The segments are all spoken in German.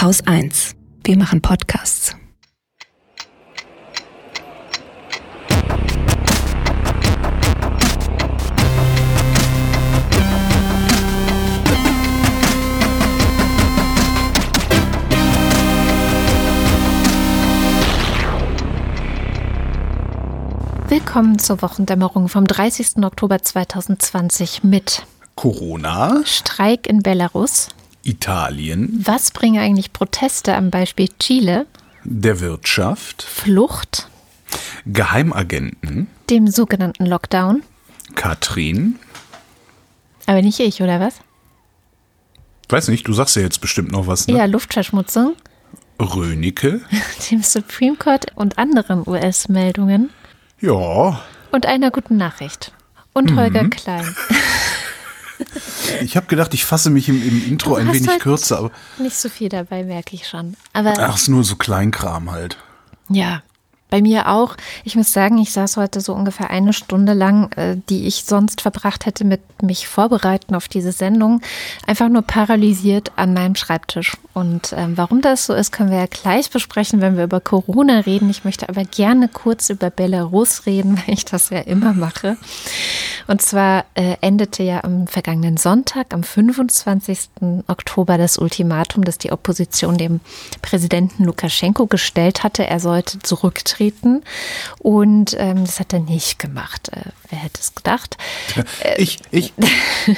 Haus 1. Wir machen Podcasts. Willkommen zur Wochendämmerung vom 30. Oktober 2020 mit Corona, Streik in Belarus. Italien, Was bringen eigentlich Proteste am Beispiel Chile? der Wirtschaft, Flucht, Geheimagenten, dem sogenannten Lockdown. Katrin. Aber nicht ich, oder was? Weiß nicht, du sagst ja jetzt bestimmt noch was, ne? Ja, Luftverschmutzung, Rönecke. dem Supreme Court und anderen US-Meldungen Ja, und einer guten Nachricht. Und Holger Klein. ich habe gedacht, ich fasse mich im, im Intro ein wenig halt kürzer, aber Nicht so viel dabei, merke ich schon. Aber ach, ist nur so Kleinkram halt. Ja, bei mir auch. Ich muss sagen, ich saß heute so ungefähr eine Stunde lang, äh, die ich sonst verbracht hätte mit mich vorbereiten auf diese Sendung, einfach nur paralysiert an meinem Schreibtisch. Und ähm, warum das so ist, können wir ja gleich besprechen, wenn wir über Corona reden. Ich möchte aber gerne kurz über Belarus reden, weil ich das ja immer mache. Und zwar äh, endete ja am vergangenen Sonntag, am 25. Oktober, das Ultimatum, das die Opposition dem Präsidenten Lukaschenko gestellt hatte. Er sollte zurücktreten. Und ähm, das hat er nicht gemacht. Äh, wer hätte es gedacht? Ich, ich,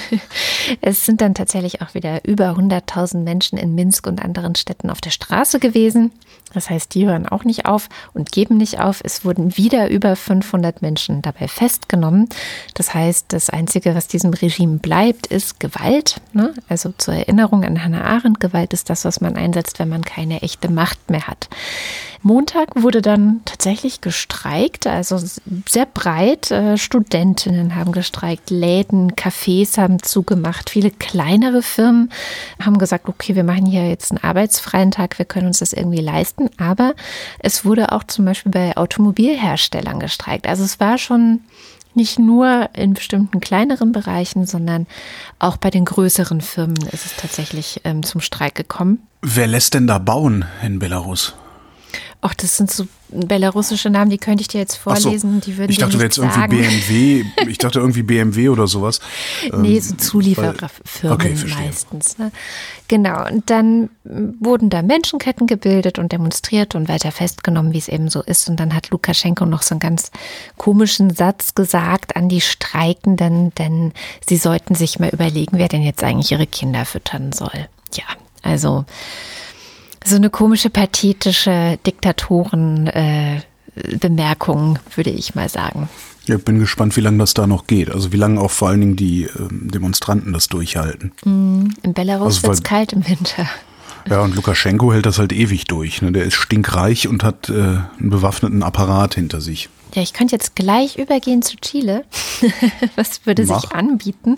Es sind dann tatsächlich auch wieder über 100.000 Menschen in Minsk und anderen Städten auf der Straße gewesen. Das heißt, die hören auch nicht auf und geben nicht auf. Es wurden wieder über 500 Menschen dabei festgenommen. Das heißt, das Einzige, was diesem Regime bleibt, ist Gewalt. Ne? Also zur Erinnerung an Hannah Arendt, Gewalt ist das, was man einsetzt, wenn man keine echte Macht mehr hat. Montag wurde dann tatsächlich gestreikt, also sehr breit. Äh, Studentinnen haben gestreikt, Läden, Cafés haben zugemacht, viele kleinere Firmen haben gesagt, okay, wir machen hier jetzt einen arbeitsfreien Tag, wir können uns das irgendwie leisten. Aber es wurde auch zum Beispiel bei Automobilherstellern gestreikt. Also es war schon nicht nur in bestimmten kleineren Bereichen, sondern auch bei den größeren Firmen ist es tatsächlich ähm, zum Streik gekommen. wer lässt denn da bauen in Belarus? Ach, das sind so belarussische Namen, die könnte ich dir jetzt Ach so, vorlesen. Die würden ich dachte, nicht jetzt sagen. irgendwie BMW, ich dachte irgendwie BMW oder sowas. Nee, Ähm, so Zuliefererfirmen Okay, meistens. Ne? Genau, und dann wurden da Menschenketten gebildet und demonstriert und weiter festgenommen, wie es eben so ist. Und dann hat Lukaschenko noch so einen ganz komischen Satz gesagt an die Streikenden, denn sie sollten sich mal überlegen, wer denn jetzt eigentlich ihre Kinder füttern soll. Ja, also so eine komische, pathetische Diktatoren-Bemerkung, würde ich mal sagen. Ja, bin gespannt, wie lange das da noch geht. Also wie lange auch vor allen Dingen die ähm, Demonstranten das durchhalten. In Belarus Also, wird es kalt im Winter. Ja, und Lukaschenko hält das halt ewig durch. Ne? Der ist stinkreich und hat äh, einen bewaffneten Apparat hinter sich. Ja, ich könnte jetzt gleich übergehen zu Chile. Was würde sich Mach. anbieten?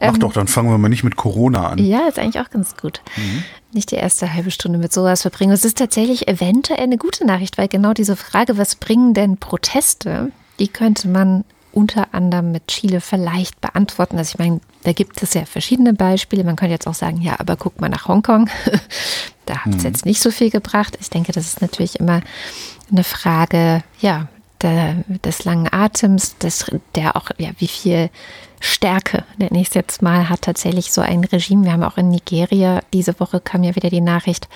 Mach doch, dann fangen wir mal nicht mit Corona an. Ja, ist eigentlich auch ganz gut. Nicht die erste halbe Stunde mit sowas verbringen. Es ist tatsächlich eventuell eine gute Nachricht, weil genau diese Frage, was bringen denn Proteste, die könnte man unter anderem mit Chile vielleicht beantworten. Also ich meine, da gibt es ja verschiedene Beispiele. Man könnte jetzt auch sagen, ja, aber guck mal nach Hongkong. da hat es jetzt nicht so viel gebracht. Ich denke, das ist natürlich immer eine Frage, ja, der, des langen Atems, des, der auch, ja, wie viel Stärke, nenne ich es jetzt mal, hat tatsächlich so ein Regime. Wir haben auch in Nigeria, diese Woche kam ja wieder die Nachricht,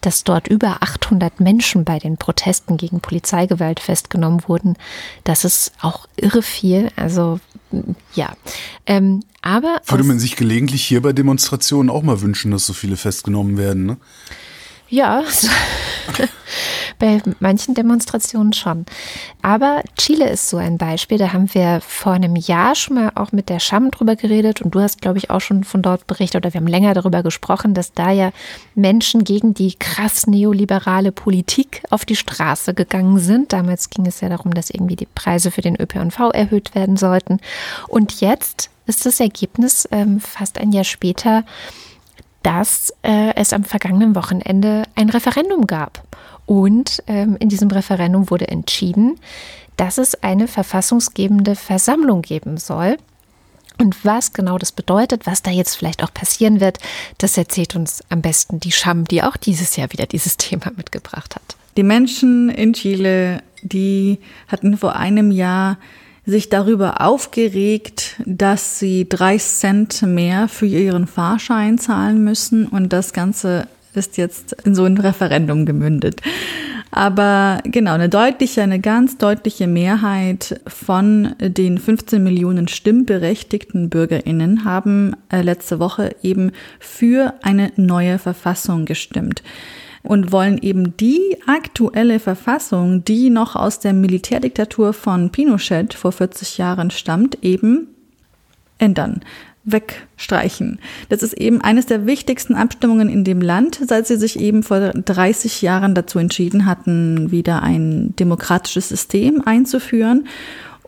dass dort über 800 Menschen bei den Protesten gegen Polizeigewalt festgenommen wurden. Das ist auch irre viel. Also, ja. Ähm, aber. Würde man sich gelegentlich hier bei Demonstrationen auch mal wünschen, dass so viele festgenommen werden. Ne? Ja, bei manchen Demonstrationen schon. Aber Chile ist so ein Beispiel. Da haben wir vor einem Jahr schon mal auch mit der Scham drüber geredet und du hast, glaube ich, auch schon von dort berichtet oder wir haben länger darüber gesprochen, dass da ja Menschen gegen die krass neoliberale Politik auf die Straße gegangen sind. Damals ging es ja darum, dass irgendwie die Preise für den ÖPNV erhöht werden sollten. Und jetzt ist das Ergebnis ähm, fast ein Jahr später, dass äh, es am vergangenen Wochenende ein Referendum gab. Und ähm, in diesem Referendum wurde entschieden, dass es eine verfassungsgebende Versammlung geben soll. Und was genau das bedeutet, was da jetzt vielleicht auch passieren wird, das erzählt uns am besten die Scham, die auch dieses Jahr wieder dieses Thema mitgebracht hat. Die Menschen in Chile, die hatten vor einem Jahr sich darüber aufgeregt, dass sie drei Cent mehr für ihren Fahrschein zahlen müssen und das Ganze ist jetzt in so ein Referendum gemündet. Aber genau, eine deutliche, eine ganz deutliche Mehrheit von den 15 Millionen stimmberechtigten Bürgerinnen haben äh, letzte Woche eben für eine neue Verfassung gestimmt und wollen eben die aktuelle Verfassung, die noch aus der Militärdiktatur von Pinochet vor 40 Jahren stammt, eben ändern wegstreichen. Das ist eben eines der wichtigsten Abstimmungen in dem Land, seit sie sich eben vor 30 Jahren dazu entschieden hatten, wieder ein demokratisches System einzuführen.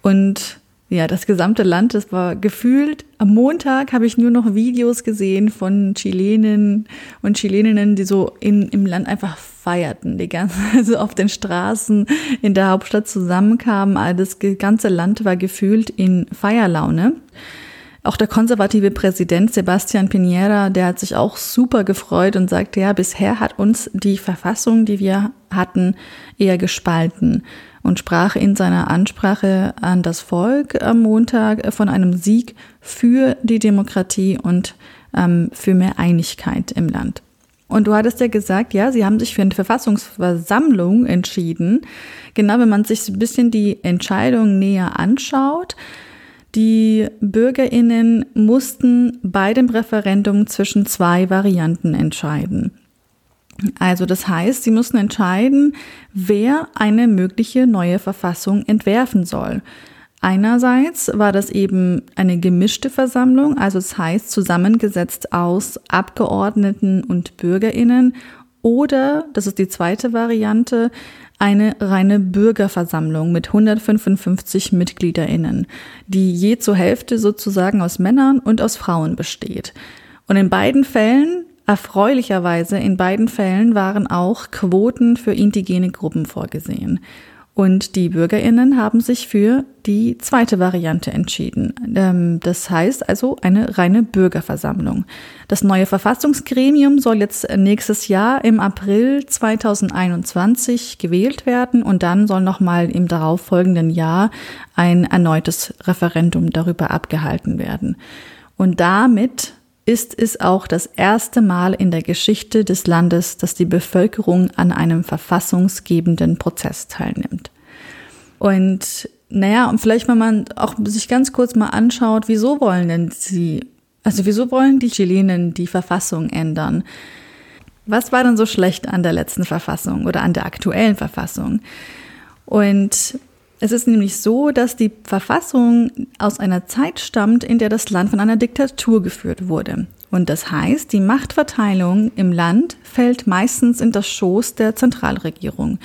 Und ja, das gesamte Land, das war gefühlt. Am Montag habe ich nur noch Videos gesehen von Chilenen und Chileninnen, die so in, im Land einfach feierten, die ganze, also auf den Straßen in der Hauptstadt zusammenkamen. Das ganze Land war gefühlt in Feierlaune. Auch der konservative Präsident Sebastian Piñera, der hat sich auch super gefreut und sagte, ja, bisher hat uns die Verfassung, die wir hatten, eher gespalten und sprach in seiner Ansprache an das Volk am Montag von einem Sieg für die Demokratie und ähm, für mehr Einigkeit im Land. Und du hattest ja gesagt, ja, sie haben sich für eine Verfassungsversammlung entschieden. Genau, wenn man sich ein bisschen die Entscheidung näher anschaut, die Bürgerinnen mussten bei dem Referendum zwischen zwei Varianten entscheiden. Also das heißt, sie mussten entscheiden, wer eine mögliche neue Verfassung entwerfen soll. Einerseits war das eben eine gemischte Versammlung, also das heißt zusammengesetzt aus Abgeordneten und Bürgerinnen oder, das ist die zweite Variante, eine reine Bürgerversammlung mit 155 Mitgliederinnen, die je zur Hälfte sozusagen aus Männern und aus Frauen besteht. Und in beiden Fällen, erfreulicherweise in beiden Fällen waren auch Quoten für indigene Gruppen vorgesehen. Und die Bürgerinnen haben sich für die zweite Variante entschieden. Ähm, das heißt also eine reine Bürgerversammlung. Das neue Verfassungsgremium soll jetzt nächstes Jahr im April 2021 gewählt werden und dann soll nochmal im darauffolgenden Jahr ein erneutes Referendum darüber abgehalten werden. Und damit ist es auch das erste Mal in der Geschichte des Landes, dass die Bevölkerung an einem verfassungsgebenden Prozess teilnimmt. Und naja, und vielleicht, wenn man auch sich ganz kurz mal anschaut, wieso wollen denn sie, also wieso wollen die Chilenen die Verfassung ändern? Was war denn so schlecht an der letzten Verfassung oder an der aktuellen Verfassung? Und es ist nämlich so, dass die Verfassung aus einer Zeit stammt, in der das Land von einer Diktatur geführt wurde. Und das heißt, die Machtverteilung im Land fällt meistens in das Schoß der Zentralregierung.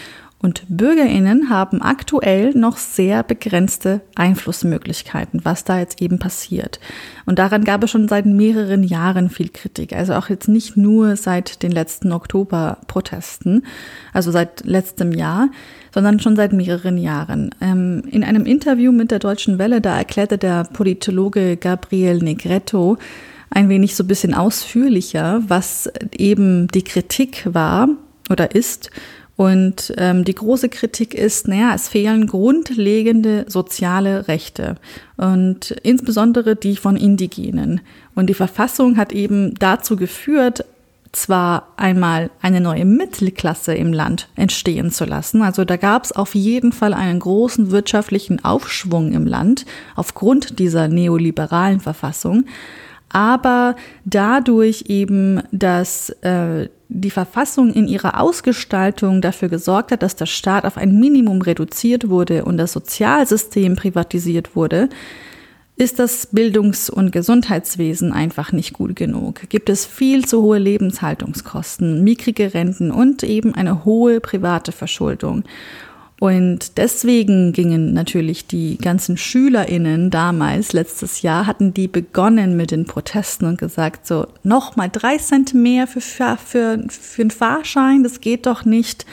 Und Bürgerinnen haben aktuell noch sehr begrenzte Einflussmöglichkeiten, was da jetzt eben passiert. Und daran gab es schon seit mehreren Jahren viel Kritik. Also auch jetzt nicht nur seit den letzten Oktoberprotesten, also seit letztem Jahr, sondern schon seit mehreren Jahren. Ähm, in einem Interview mit der Deutschen Welle, da erklärte der Politologe Gabriel Negretto ein wenig so ein bisschen ausführlicher, was eben die Kritik war oder ist und ähm, die große Kritik ist, naja, es fehlen grundlegende soziale Rechte und insbesondere die von Indigenen. Und die Verfassung hat eben dazu geführt, zwar einmal eine neue Mittelklasse im Land entstehen zu lassen. Also da gab es auf jeden Fall einen großen wirtschaftlichen Aufschwung im Land aufgrund dieser neoliberalen Verfassung aber dadurch eben, dass äh, die Verfassung in ihrer Ausgestaltung dafür gesorgt hat, dass der Staat auf ein Minimum reduziert wurde und das Sozialsystem privatisiert wurde, ist das Bildungs- und Gesundheitswesen einfach nicht gut genug. Gibt es viel zu hohe Lebenshaltungskosten, mickrige Renten und eben eine hohe private Verschuldung. Und deswegen gingen natürlich die ganzen SchülerInnen damals, letztes Jahr, hatten die begonnen mit den Protesten und gesagt, so, nochmal drei Cent mehr für, für, für einen Fahrschein, das geht doch nicht.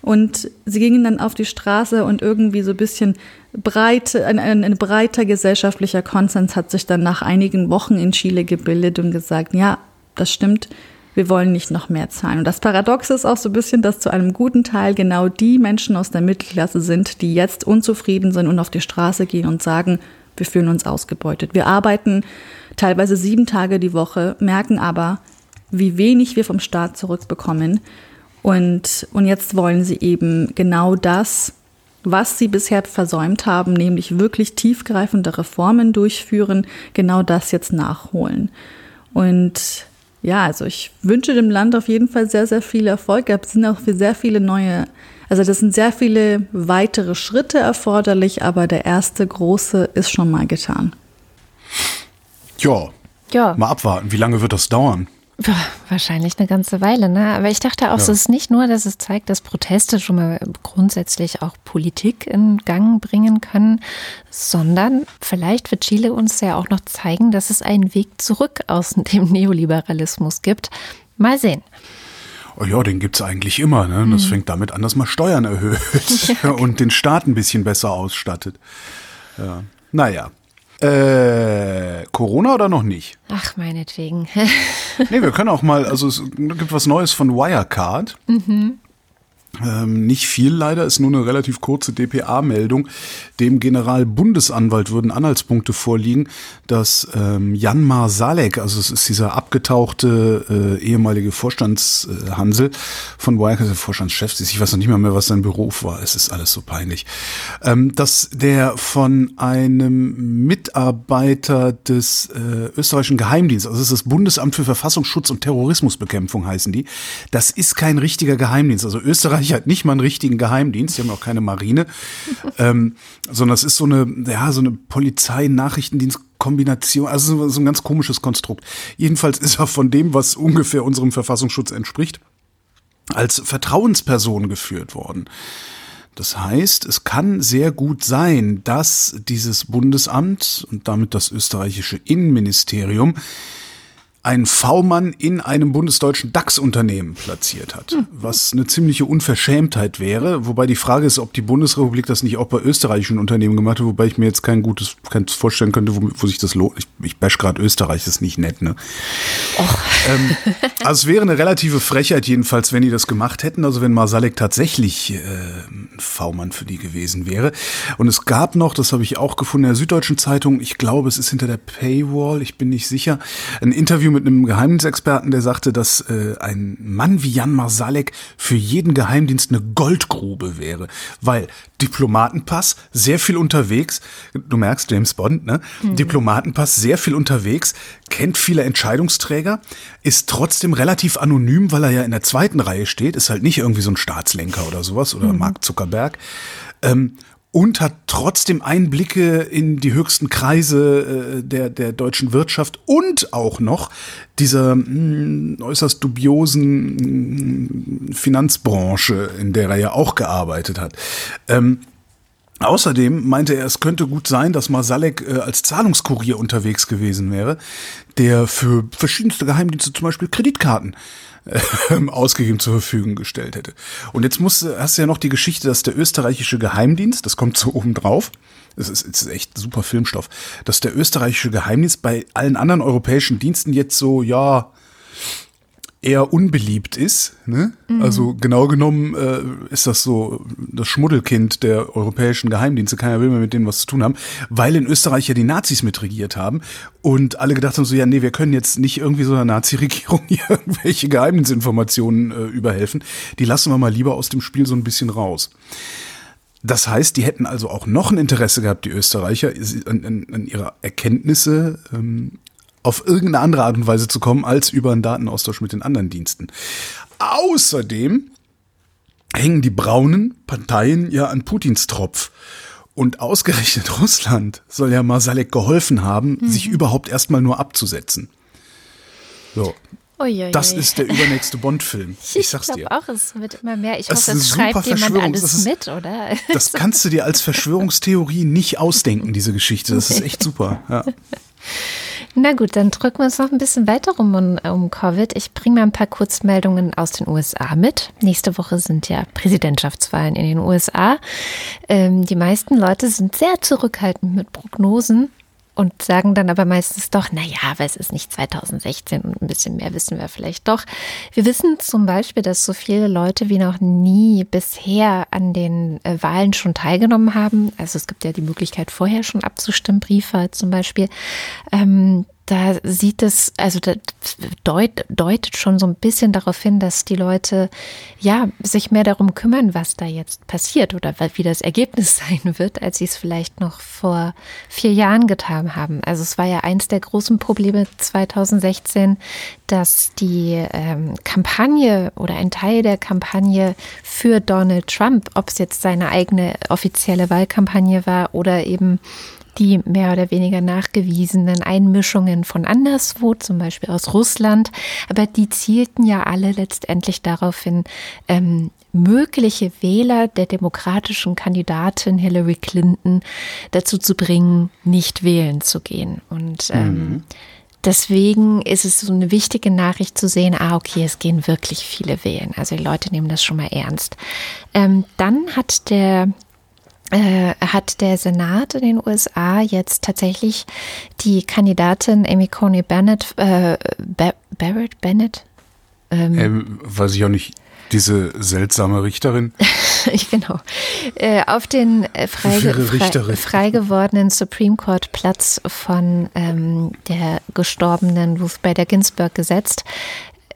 Und sie gingen dann auf die Straße und irgendwie so ein bisschen breit, ein, ein, ein breiter gesellschaftlicher Konsens hat sich dann nach einigen Wochen in Chile gebildet und gesagt, ja, das stimmt, wir wollen nicht noch mehr zahlen. Und das Paradoxe ist auch so ein bisschen, dass zu einem guten Teil genau die Menschen aus der Mittelklasse sind, die jetzt unzufrieden sind und auf die Straße gehen und sagen, wir fühlen uns ausgebeutet. Wir arbeiten teilweise sieben Tage die Woche, merken aber, wie wenig wir vom Staat zurückbekommen. Und, und jetzt wollen sie eben genau das, was sie bisher versäumt haben, nämlich wirklich tiefgreifende Reformen durchführen, genau das jetzt nachholen. Und ja, also ich wünsche dem Land auf jeden Fall sehr, sehr viel Erfolg. Es sind auch sehr viele neue, also das sind sehr viele weitere Schritte erforderlich, aber der erste große ist schon mal getan. Ja. Ja. Mal abwarten. Wie lange wird das dauern? Wahrscheinlich eine ganze Weile, ne? Aber ich dachte auch, ja. es ist nicht nur, dass es zeigt, dass Proteste schon mal grundsätzlich auch Politik in Gang bringen können, sondern vielleicht wird Chile uns ja auch noch zeigen, dass es einen Weg zurück aus dem Neoliberalismus gibt. Mal sehen. Oh ja, den gibt es eigentlich immer. Ne? Das mhm. fängt damit an, dass man Steuern erhöht ja. und den Staat ein bisschen besser ausstattet. Ja. Naja, äh, Corona oder noch nicht? Ach, meinetwegen. nee, wir können auch mal, also es gibt was Neues von Wirecard. Mhm. Ähm, nicht viel leider, ist nur eine relativ kurze DPA-Meldung. Dem Generalbundesanwalt würden Anhaltspunkte vorliegen, dass ähm, Janmar Salek, also es ist dieser abgetauchte äh, ehemalige Vorstandshansel äh, von Wirecard, der Vorstandschef, ich weiß noch nicht mal mehr, was sein Beruf war, es ist alles so peinlich, ähm, dass der von einem Mitarbeiter des äh, österreichischen Geheimdienstes, also es ist das Bundesamt für Verfassungsschutz und Terrorismusbekämpfung heißen die, das ist kein richtiger Geheimdienst, also Österreich Österreich hat nicht mal einen richtigen Geheimdienst, die haben auch keine Marine, ähm, sondern es ist so eine, ja, so eine Polizei-Nachrichtendienst-Kombination, also so ein ganz komisches Konstrukt. Jedenfalls ist er von dem, was ungefähr unserem Verfassungsschutz entspricht, als Vertrauensperson geführt worden. Das heißt, es kann sehr gut sein, dass dieses Bundesamt und damit das österreichische Innenministerium ein V-Mann in einem bundesdeutschen DAX-Unternehmen platziert hat, hm. was eine ziemliche Unverschämtheit wäre. Wobei die Frage ist, ob die Bundesrepublik das nicht auch bei österreichischen Unternehmen gemacht hat, wobei ich mir jetzt kein gutes keins vorstellen könnte, wo, wo sich das lohnt. Ich, ich bash gerade Österreich, das ist nicht nett, ne? Ähm, also es wäre eine relative Frechheit jedenfalls, wenn die das gemacht hätten, also wenn Marsalek tatsächlich äh, ein V-Mann für die gewesen wäre. Und es gab noch, das habe ich auch gefunden in der Süddeutschen Zeitung, ich glaube, es ist hinter der Paywall, ich bin nicht sicher, ein Interview mit einem Geheimdienstexperten, der sagte, dass äh, ein Mann wie Jan Marsalek für jeden Geheimdienst eine Goldgrube wäre, weil Diplomatenpass, sehr viel unterwegs, du merkst James Bond, ne? Mhm. Diplomatenpass, sehr viel unterwegs, kennt viele Entscheidungsträger, ist trotzdem relativ anonym, weil er ja in der zweiten Reihe steht, ist halt nicht irgendwie so ein Staatslenker oder sowas oder mhm. Mark Zuckerberg. Ähm, und hat trotzdem Einblicke in die höchsten Kreise äh, der, der deutschen Wirtschaft und auch noch dieser mh, hm, äußerst dubiosen mh, hm, Finanzbranche, in der er ja auch gearbeitet hat. Ähm, Außerdem meinte er, es könnte gut sein, dass Masalek äh, als Zahlungskurier unterwegs gewesen wäre, der für verschiedenste Geheimdienste zum Beispiel Kreditkarten äh, ausgegeben zur Verfügung gestellt hätte. Und jetzt musst, hast du ja noch die Geschichte, dass der österreichische Geheimdienst, das kommt so oben drauf, es ist, ist echt super Filmstoff, dass der österreichische Geheimdienst bei allen anderen europäischen Diensten jetzt so, ja, eher unbeliebt ist. Ne? Mhm. Also genau genommen äh, ist das so das Schmuddelkind der europäischen Geheimdienste. Keiner will mehr mit denen was zu tun haben, weil in Österreich ja die Nazis mitregiert haben und alle gedacht haben so, ja, nee, wir können jetzt nicht irgendwie so einer Nazi-Regierung hier irgendwelche Geheimdienstinformationen äh, überhelfen. Die lassen wir mal lieber aus dem Spiel so ein bisschen raus. Das heißt, die hätten also auch noch ein Interesse gehabt, die Österreicher, an, an, an ihre Erkenntnisse ähm, auf irgendeine andere Art und Weise zu kommen, als über einen Datenaustausch mit den anderen Diensten. Außerdem hängen die braunen Parteien ja an Putins Tropf. Und ausgerechnet Russland soll ja Masalek geholfen haben, mhm. sich überhaupt erstmal nur abzusetzen. So. Uiuiui. Das ist der übernächste Bond-Film. Ich sag's ich dir. auch, es wird immer mehr. Ich hoffe, es schreibt jemand alles ist, mit, oder? Das kannst du dir als Verschwörungstheorie nicht ausdenken, diese Geschichte. Das ist echt super. Ja. Na gut, dann drücken wir uns noch ein bisschen weiter rum um, um Covid. Ich bringe mal ein paar Kurzmeldungen aus den USA mit. Nächste Woche sind ja Präsidentschaftswahlen in den USA. Ähm, die meisten Leute sind sehr zurückhaltend mit Prognosen und sagen dann aber meistens doch, na ja, aber es ist nicht 2016 und ein bisschen mehr wissen wir vielleicht doch. Wir wissen zum Beispiel, dass so viele Leute wie noch nie bisher an den äh, Wahlen schon teilgenommen haben. Also es gibt ja die Möglichkeit, vorher schon abzustimmen, Briefe zum Beispiel. Ähm, da sieht es, also das deut, deutet schon so ein bisschen darauf hin, dass die Leute ja sich mehr darum kümmern, was da jetzt passiert oder wie das Ergebnis sein wird, als sie es vielleicht noch vor vier Jahren getan haben. Also es war ja eins der großen Probleme 2016, dass die ähm, Kampagne oder ein Teil der Kampagne für Donald Trump, ob es jetzt seine eigene offizielle Wahlkampagne war oder eben die mehr oder weniger nachgewiesenen Einmischungen von anderswo, zum Beispiel aus Russland, aber die zielten ja alle letztendlich darauf hin, ähm, mögliche Wähler der demokratischen Kandidatin Hillary Clinton dazu zu bringen, nicht wählen zu gehen. Und ähm, mhm. deswegen ist es so eine wichtige Nachricht zu sehen, ah, okay, es gehen wirklich viele wählen. Also die Leute nehmen das schon mal ernst. Ähm, dann hat der hat der Senat in den USA jetzt tatsächlich die Kandidatin Amy Coney Bennett, äh, Barrett Bennett? Ähm, ähm, weiß ich auch nicht, diese seltsame Richterin. genau. Äh, auf den äh, frei, frei, frei, gewordenen Supreme Court Platz von ähm, der gestorbenen Ruth Bader Ginsburg gesetzt.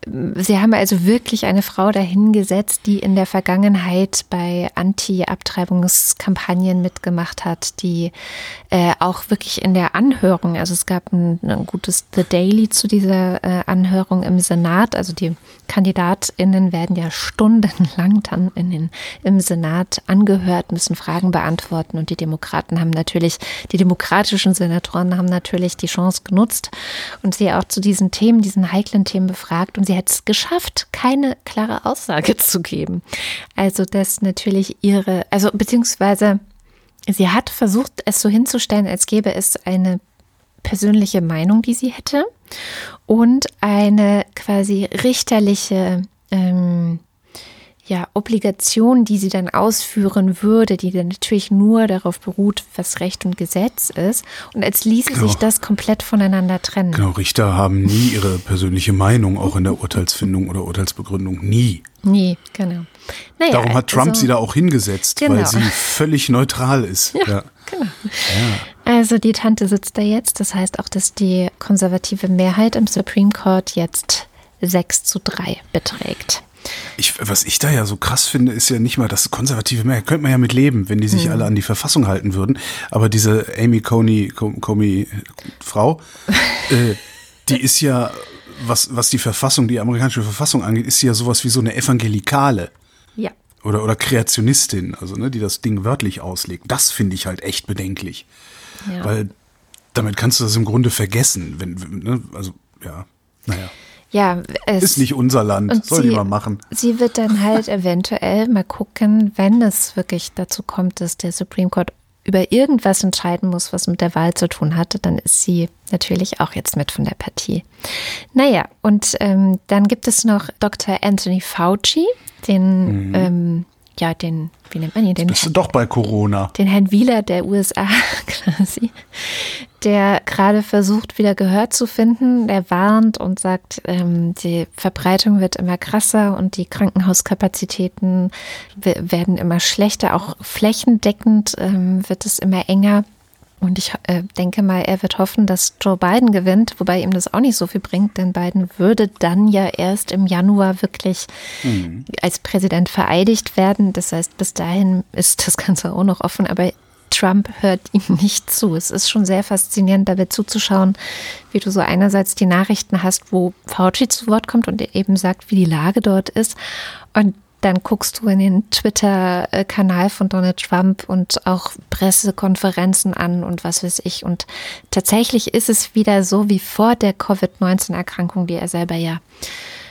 Sie haben also wirklich eine Frau dahingesetzt, die in der Vergangenheit bei Anti-Abtreibungskampagnen mitgemacht hat, die äh, auch wirklich in der Anhörung, also es gab ein, ein gutes The Daily zu dieser äh, Anhörung im Senat, also die KandidatInnen werden ja stundenlang dann in den, im Senat angehört, müssen Fragen beantworten. Und die Demokraten haben natürlich, die demokratischen Senatoren haben natürlich die Chance genutzt und sie auch zu diesen Themen, diesen heiklen Themen befragt. Und sie hat es geschafft, keine klare Aussage zu geben. Also, dass natürlich ihre, also beziehungsweise sie hat versucht, es so hinzustellen, als gäbe es eine persönliche Meinung, die sie hätte und eine quasi richterliche ähm, ja, Obligation, die sie dann ausführen würde, die dann natürlich nur darauf beruht, was Recht und Gesetz ist. Und als ließe genau. sich das komplett voneinander trennen. Genau, Richter haben nie ihre persönliche Meinung, auch in der Urteilsfindung oder Urteilsbegründung. Nie. Nie, genau. Naja, Darum hat Trump also, sie da auch hingesetzt, genau. weil sie völlig neutral ist. Ja, ja. genau. Ja. Also die Tante sitzt da jetzt. Das heißt auch, dass die konservative Mehrheit im Supreme Court jetzt 6 zu 3 beträgt. Ich, was ich da ja so krass finde, ist ja nicht mal das konservative Mehrheit. Könnte man ja mit leben, wenn die sich mhm. alle an die Verfassung halten würden. Aber diese Amy Coney, Coney Frau, äh, die ist ja, was, was die Verfassung, die amerikanische Verfassung angeht, ist sie ja sowas wie so eine Evangelikale. Ja. Oder, oder Kreationistin, also ne, die das Ding wörtlich auslegt. Das finde ich halt echt bedenklich. Ja. Weil damit kannst du das im Grunde vergessen. Wenn, ne, also, ja, naja. Ja, es ist nicht unser Land, soll sie, die mal machen. Sie wird dann halt eventuell mal gucken, wenn es wirklich dazu kommt, dass der Supreme Court über irgendwas entscheiden muss, was mit der Wahl zu tun hatte, dann ist sie natürlich auch jetzt mit von der Partie. Naja, und ähm, dann gibt es noch Dr. Anthony Fauci, den, mhm. ähm, ja, den, wie nennt man ihn? Den bist du doch bei Corona. Den Herrn Wieler der USA quasi der gerade versucht, wieder Gehör zu finden. Der warnt und sagt, ähm, die Verbreitung wird immer krasser und die Krankenhauskapazitäten werden immer schlechter. Auch flächendeckend ähm, wird es immer enger. Und ich äh, denke mal, er wird hoffen, dass Joe Biden gewinnt, wobei ihm das auch nicht so viel bringt, denn Biden würde dann ja erst im Januar wirklich mhm. als Präsident vereidigt werden. Das heißt, bis dahin ist das Ganze auch noch offen. Aber Trump hört ihm nicht zu. Es ist schon sehr faszinierend, dabei zuzuschauen, wie du so einerseits die Nachrichten hast, wo Fauci zu Wort kommt und eben sagt, wie die Lage dort ist. Und dann guckst du in den Twitter-Kanal von Donald Trump und auch Pressekonferenzen an und was weiß ich. Und tatsächlich ist es wieder so wie vor der Covid-19-Erkrankung, die er selber ja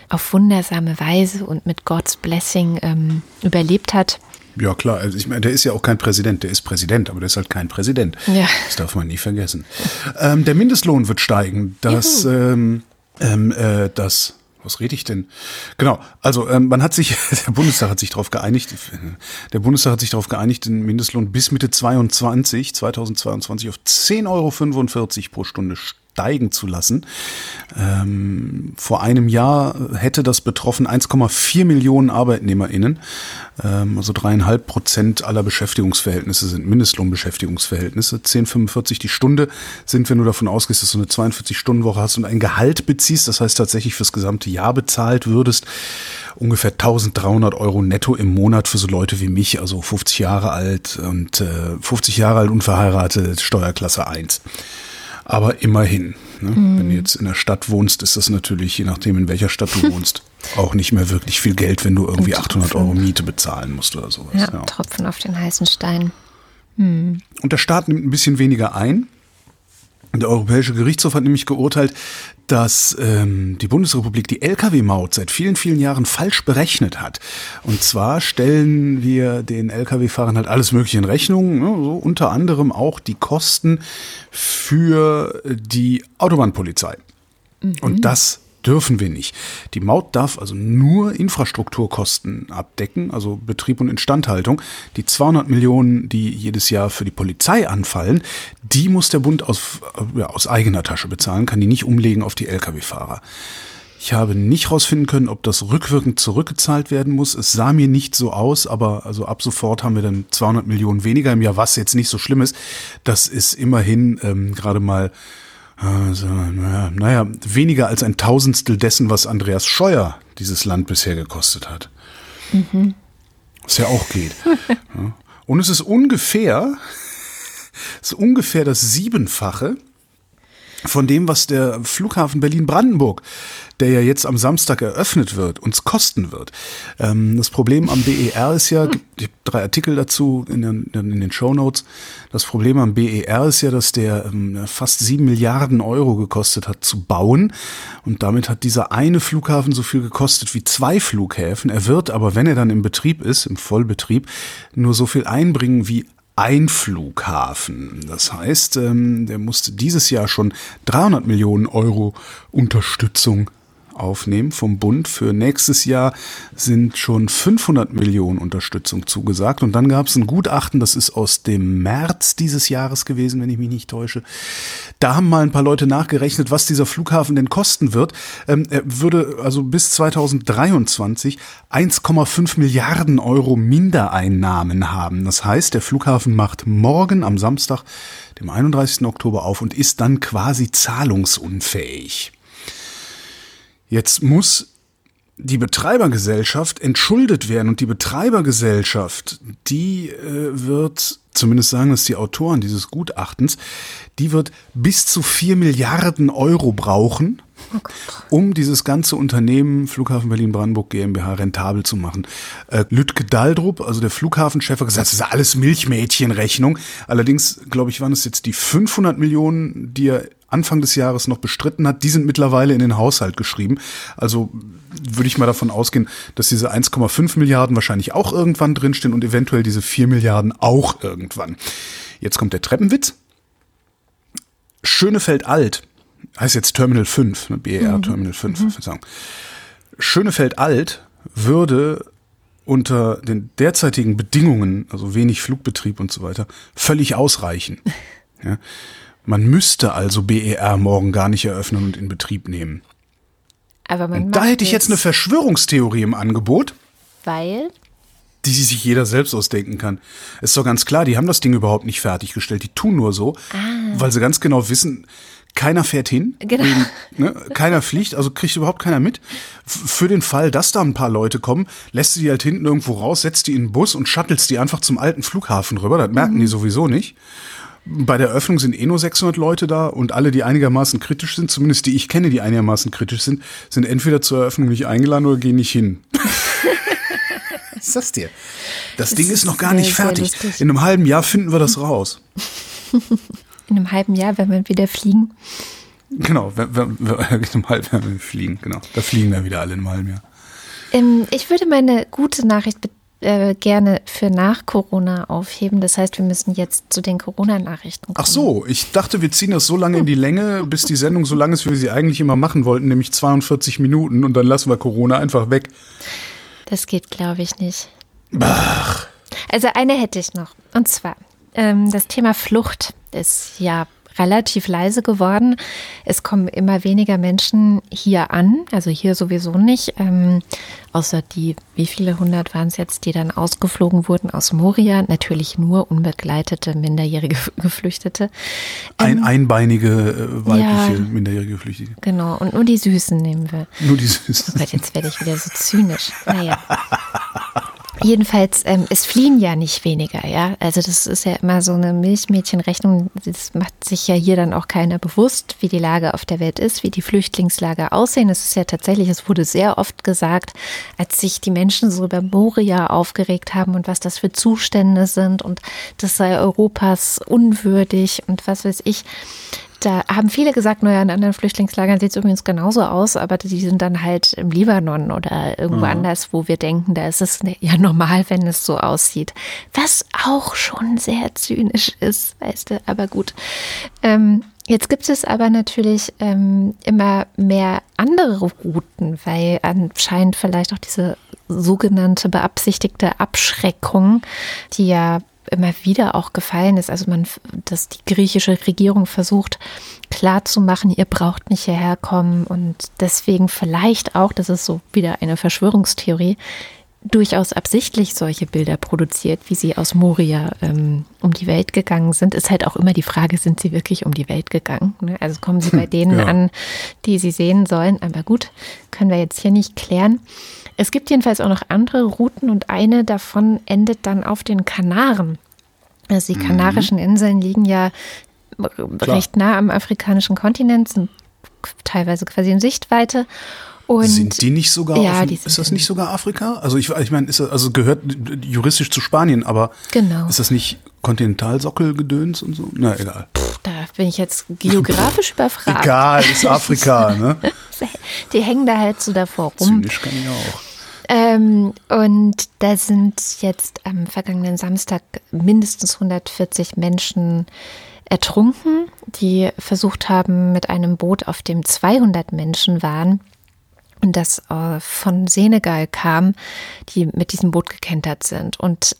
auf wundersame Weise und mit God's Blessing ähm, überlebt hat Ja, klar. Also ich meine, der ist ja auch kein Präsident. Der ist Präsident, aber der ist halt kein Präsident. Ja. Das darf man nie vergessen. Ähm, der Mindestlohn wird steigen. Das, ähm, ähm, äh, das, was rede ich denn? Genau. Also ähm, man hat sich, der Bundestag hat sich darauf geeinigt. Der Bundestag hat sich darauf geeinigt, den Mindestlohn bis Mitte 22, 2022 auf 10,45 Euro pro Stunde steigen zu lassen. Ähm, vor einem Jahr hätte das betroffen 1,4 Millionen ArbeitnehmerInnen. Ähm, also dreieinhalb Prozent aller Beschäftigungsverhältnisse sind Mindestlohnbeschäftigungsverhältnisse. 10,45 die Stunde sind, wenn du davon ausgehst, dass du eine 42-Stunden-Woche hast und ein Gehalt beziehst, das heißt tatsächlich fürs gesamte Jahr bezahlt würdest, ungefähr 1300 Euro netto im Monat für so Leute wie mich, also 50 Jahre alt und äh, 50 Jahre alt unverheiratet, Steuerklasse 1. Aber immerhin, ne? mhm. wenn du jetzt in der Stadt wohnst, ist das natürlich, je nachdem in welcher Stadt du wohnst, auch nicht mehr wirklich viel Geld, wenn du irgendwie 800 Euro Miete bezahlen musst oder sowas. Ja, ja. Tropfen auf den heißen Stein. Mhm. Und der Staat nimmt ein bisschen weniger ein. Der Europäische Gerichtshof hat nämlich geurteilt, dass ähm, die Bundesrepublik die Lkw-Maut seit vielen, vielen Jahren falsch berechnet hat. Und zwar stellen wir den Lkw-Fahrern halt alles Mögliche in Rechnung, ne, so unter anderem auch die Kosten für die Autobahnpolizei. Mhm. Und das dürfen wir nicht. Die Maut darf also nur Infrastrukturkosten abdecken, also Betrieb und Instandhaltung. Die 200 Millionen, die jedes Jahr für die Polizei anfallen, die muss der Bund aus, äh, ja, aus eigener Tasche bezahlen, kann die nicht umlegen auf die Lkw-Fahrer. Ich habe nicht herausfinden können, ob das rückwirkend zurückgezahlt werden muss. Es sah mir nicht so aus, aber also ab sofort haben wir dann 200 Millionen weniger im Jahr, was jetzt nicht so schlimm ist. Das ist immerhin ähm, gerade mal also, naja, naja, weniger als ein Tausendstel dessen, was Andreas Scheuer dieses Land bisher gekostet hat. Mhm. Was ja auch geht. ja. Und es ist ungefähr, es ist ungefähr das Siebenfache von dem, was der Flughafen Berlin-Brandenburg der ja jetzt am Samstag eröffnet wird, uns kosten wird. Ähm, das Problem am BER ist ja, ich habe drei Artikel dazu in den, in den Show Notes. Das Problem am BER ist ja, dass der ähm, fast sieben Milliarden Euro gekostet hat zu bauen. Und damit hat dieser eine Flughafen so viel gekostet wie zwei Flughäfen. Er wird aber, wenn er dann im Betrieb ist, im Vollbetrieb, nur so viel einbringen wie ein Flughafen. Das heißt, ähm, der musste dieses Jahr schon 300 Millionen Euro Unterstützung aufnehmen vom Bund. Für nächstes Jahr sind schon 500 Millionen Unterstützung zugesagt. Und dann gab es ein Gutachten, das ist aus dem März dieses Jahres gewesen, wenn ich mich nicht täusche. Da haben mal ein paar Leute nachgerechnet, was dieser Flughafen denn kosten wird. Ähm, er würde also bis 2023 1,5 Milliarden Euro Mindereinnahmen haben. Das heißt, der Flughafen macht morgen am Samstag, dem 31. Oktober auf und ist dann quasi zahlungsunfähig. Jetzt muss die Betreibergesellschaft entschuldet werden und die Betreibergesellschaft, die äh, wird, zumindest sagen es die Autoren dieses Gutachtens, die wird bis zu vier Milliarden Euro brauchen, oh um dieses ganze Unternehmen Flughafen Berlin-Brandenburg GmbH rentabel zu machen. Äh, Lütke Daldrup, also der Flughafenchef, hat gesagt, das ist alles Milchmädchenrechnung. Allerdings, glaube ich, waren es jetzt die 500 Millionen, die er Anfang des Jahres noch bestritten hat, die sind mittlerweile in den Haushalt geschrieben. Also würde ich mal davon ausgehen, dass diese 1,5 Milliarden wahrscheinlich auch irgendwann drinstehen und eventuell diese 4 Milliarden auch irgendwann. Jetzt kommt der Treppenwitz. Schönefeld Alt, heißt jetzt Terminal 5, ne, BER mhm. Terminal 5, mhm. Verzeihung. Schönefeld Alt würde unter den derzeitigen Bedingungen, also wenig Flugbetrieb und so weiter, völlig ausreichen. Ja. Man müsste also BER morgen gar nicht eröffnen und in Betrieb nehmen. Aber man und da hätte ich jetzt eine Verschwörungstheorie im Angebot. Weil? Die sich jeder selbst ausdenken kann. Ist doch ganz klar, die haben das Ding überhaupt nicht fertiggestellt. Die tun nur so, ah. weil sie ganz genau wissen, keiner fährt hin, genau. wegen, ne, keiner fliegt, also kriegt überhaupt keiner mit. für den Fall, dass da ein paar Leute kommen, lässt du die halt hinten irgendwo raus, setzt die in den Bus und shuttles die einfach zum alten Flughafen rüber. Das merken mhm. die sowieso nicht. Bei der Eröffnung sind eh nur 600 Leute da und alle, die einigermaßen kritisch sind, zumindest die ich kenne, die einigermaßen kritisch sind, sind entweder zur Eröffnung nicht eingeladen oder gehen nicht hin. Was ist das dir? Das, das Ding ist noch gar nicht fertig. In einem halben Jahr finden wir das raus. In einem halben Jahr, wenn wir wieder fliegen. Genau, wenn, wenn, wenn, in einem halben Jahr wenn wir fliegen, genau. Da fliegen wir wieder alle in einem halben Jahr. Ähm, ich würde meine gute Nachricht äh, gerne für nach Corona aufheben. Das heißt, wir müssen jetzt zu den Corona-Nachrichten kommen. Ach so, ich dachte, wir ziehen das so lange in die Länge, bis die Sendung so lang ist, wie wir sie eigentlich immer machen wollten, nämlich 42 Minuten und dann lassen wir Corona einfach weg. Das geht, glaube ich, nicht. Ach. Also eine hätte ich noch. Und zwar, ähm, das Thema Flucht ist ja relativ leise geworden. Es kommen immer weniger Menschen hier an, also hier sowieso nicht, ähm, außer die, wie viele hundert waren es jetzt, die dann ausgeflogen wurden aus Moria. Natürlich nur unbegleitete, minderjährige Geflüchtete. Ein, Ähm, einbeinige äh, weibliche ja. minderjährige Geflüchtete. Genau, und nur die Süßen nehmen wir. Nur die Oh Süßen. Gott, jetzt werde ich wieder so zynisch. Naja. Jedenfalls, ähm, es fliehen ja nicht weniger, ja. Also das ist ja immer so eine Milchmädchenrechnung. Das macht sich ja hier dann auch keiner bewusst, wie die Lage auf der Welt ist, wie die Flüchtlingslager aussehen. Es ist ja tatsächlich, es wurde sehr oft gesagt, als sich die Menschen so über Moria aufgeregt haben und was das für Zustände sind und das sei Europas unwürdig und was weiß ich. Da haben viele gesagt, naja, in anderen Flüchtlingslagern sieht es übrigens genauso aus, aber die sind dann halt im Libanon oder irgendwo anders, wo wir denken, da ist es ja normal, wenn es so aussieht. Was auch schon sehr zynisch ist, weißt du, aber gut. Ähm, jetzt gibt es aber natürlich ähm, immer mehr andere Routen, weil anscheinend vielleicht auch diese sogenannte beabsichtigte Abschreckung, die ja immer wieder auch gefallen ist. Also man, dass die griechische Regierung versucht klarzumachen, ihr braucht nicht hierher kommen und deswegen vielleicht auch, das ist so wieder eine Verschwörungstheorie, durchaus absichtlich solche Bilder produziert, wie sie aus Moria ähm, um die Welt gegangen sind, ist halt auch immer die Frage, sind sie wirklich um die Welt gegangen? Ne? Also kommen sie bei denen ja. an, die sie sehen sollen. Aber gut, können wir jetzt hier nicht klären. Es gibt jedenfalls auch noch andere Routen und eine davon endet dann auf den Kanaren. Also die Kanarischen Inseln liegen ja recht nah am afrikanischen Kontinent, sind teilweise quasi in Sichtweite. Und sind die nicht sogar? Ja, auf, ist das nicht sogar Afrika? Also ich, ich meine, also gehört juristisch zu Spanien, aber Genau. ist das nicht Kontinentalsockelgedöns und so? Na egal. da bin ich jetzt geografisch überfragt. Egal, ist Afrika, ne? Die hängen da halt so davor rum. Zynisch kann ich auch. Ähm, und da sind jetzt am vergangenen Samstag mindestens 140 Menschen ertrunken, die versucht haben, mit einem Boot, auf dem 200 Menschen waren, und das äh, von Senegal kam, die mit diesem Boot gekentert sind. Und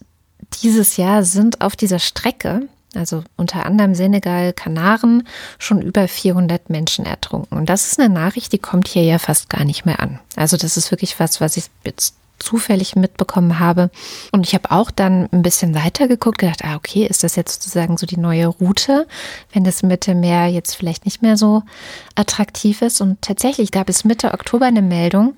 dieses Jahr sind auf dieser Strecke, also unter anderem Senegal, Kanaren, schon über 400 Menschen ertrunken. Und das ist eine Nachricht, die kommt hier ja fast gar nicht mehr an. Also das ist wirklich was, was ich jetzt zufällig mitbekommen habe. Und ich habe auch dann ein bisschen weiter geguckt, gedacht, ah, okay, ist das jetzt sozusagen so die neue Route, wenn das Mittelmeer jetzt vielleicht nicht mehr so attraktiv ist. Und tatsächlich gab es Mitte Oktober eine Meldung,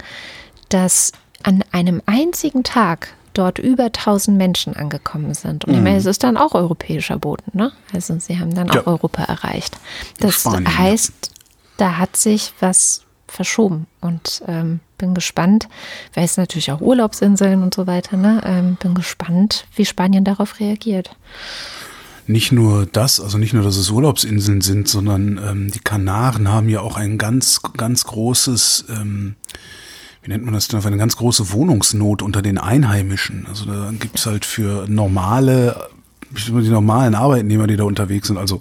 dass an einem einzigen Tag dort über 1000 Menschen angekommen sind. Und ich meine, es ist dann auch europäischer Boden, ne? Also sie haben dann auch Ja. Europa erreicht. Das Spanien, ja. heißt, da hat sich was verschoben und ähm, bin gespannt, weil es natürlich auch Urlaubsinseln und so weiter, ne? Ähm, bin gespannt, wie Spanien darauf reagiert. Nicht nur das, also nicht nur, dass es Urlaubsinseln sind, sondern ähm, die Kanaren haben ja auch ein ganz, ganz großes, ähm, wie nennt man das denn, eine ganz große Wohnungsnot unter den Einheimischen. Also da gibt's halt für normale, die normalen Arbeitnehmer, die da unterwegs sind, also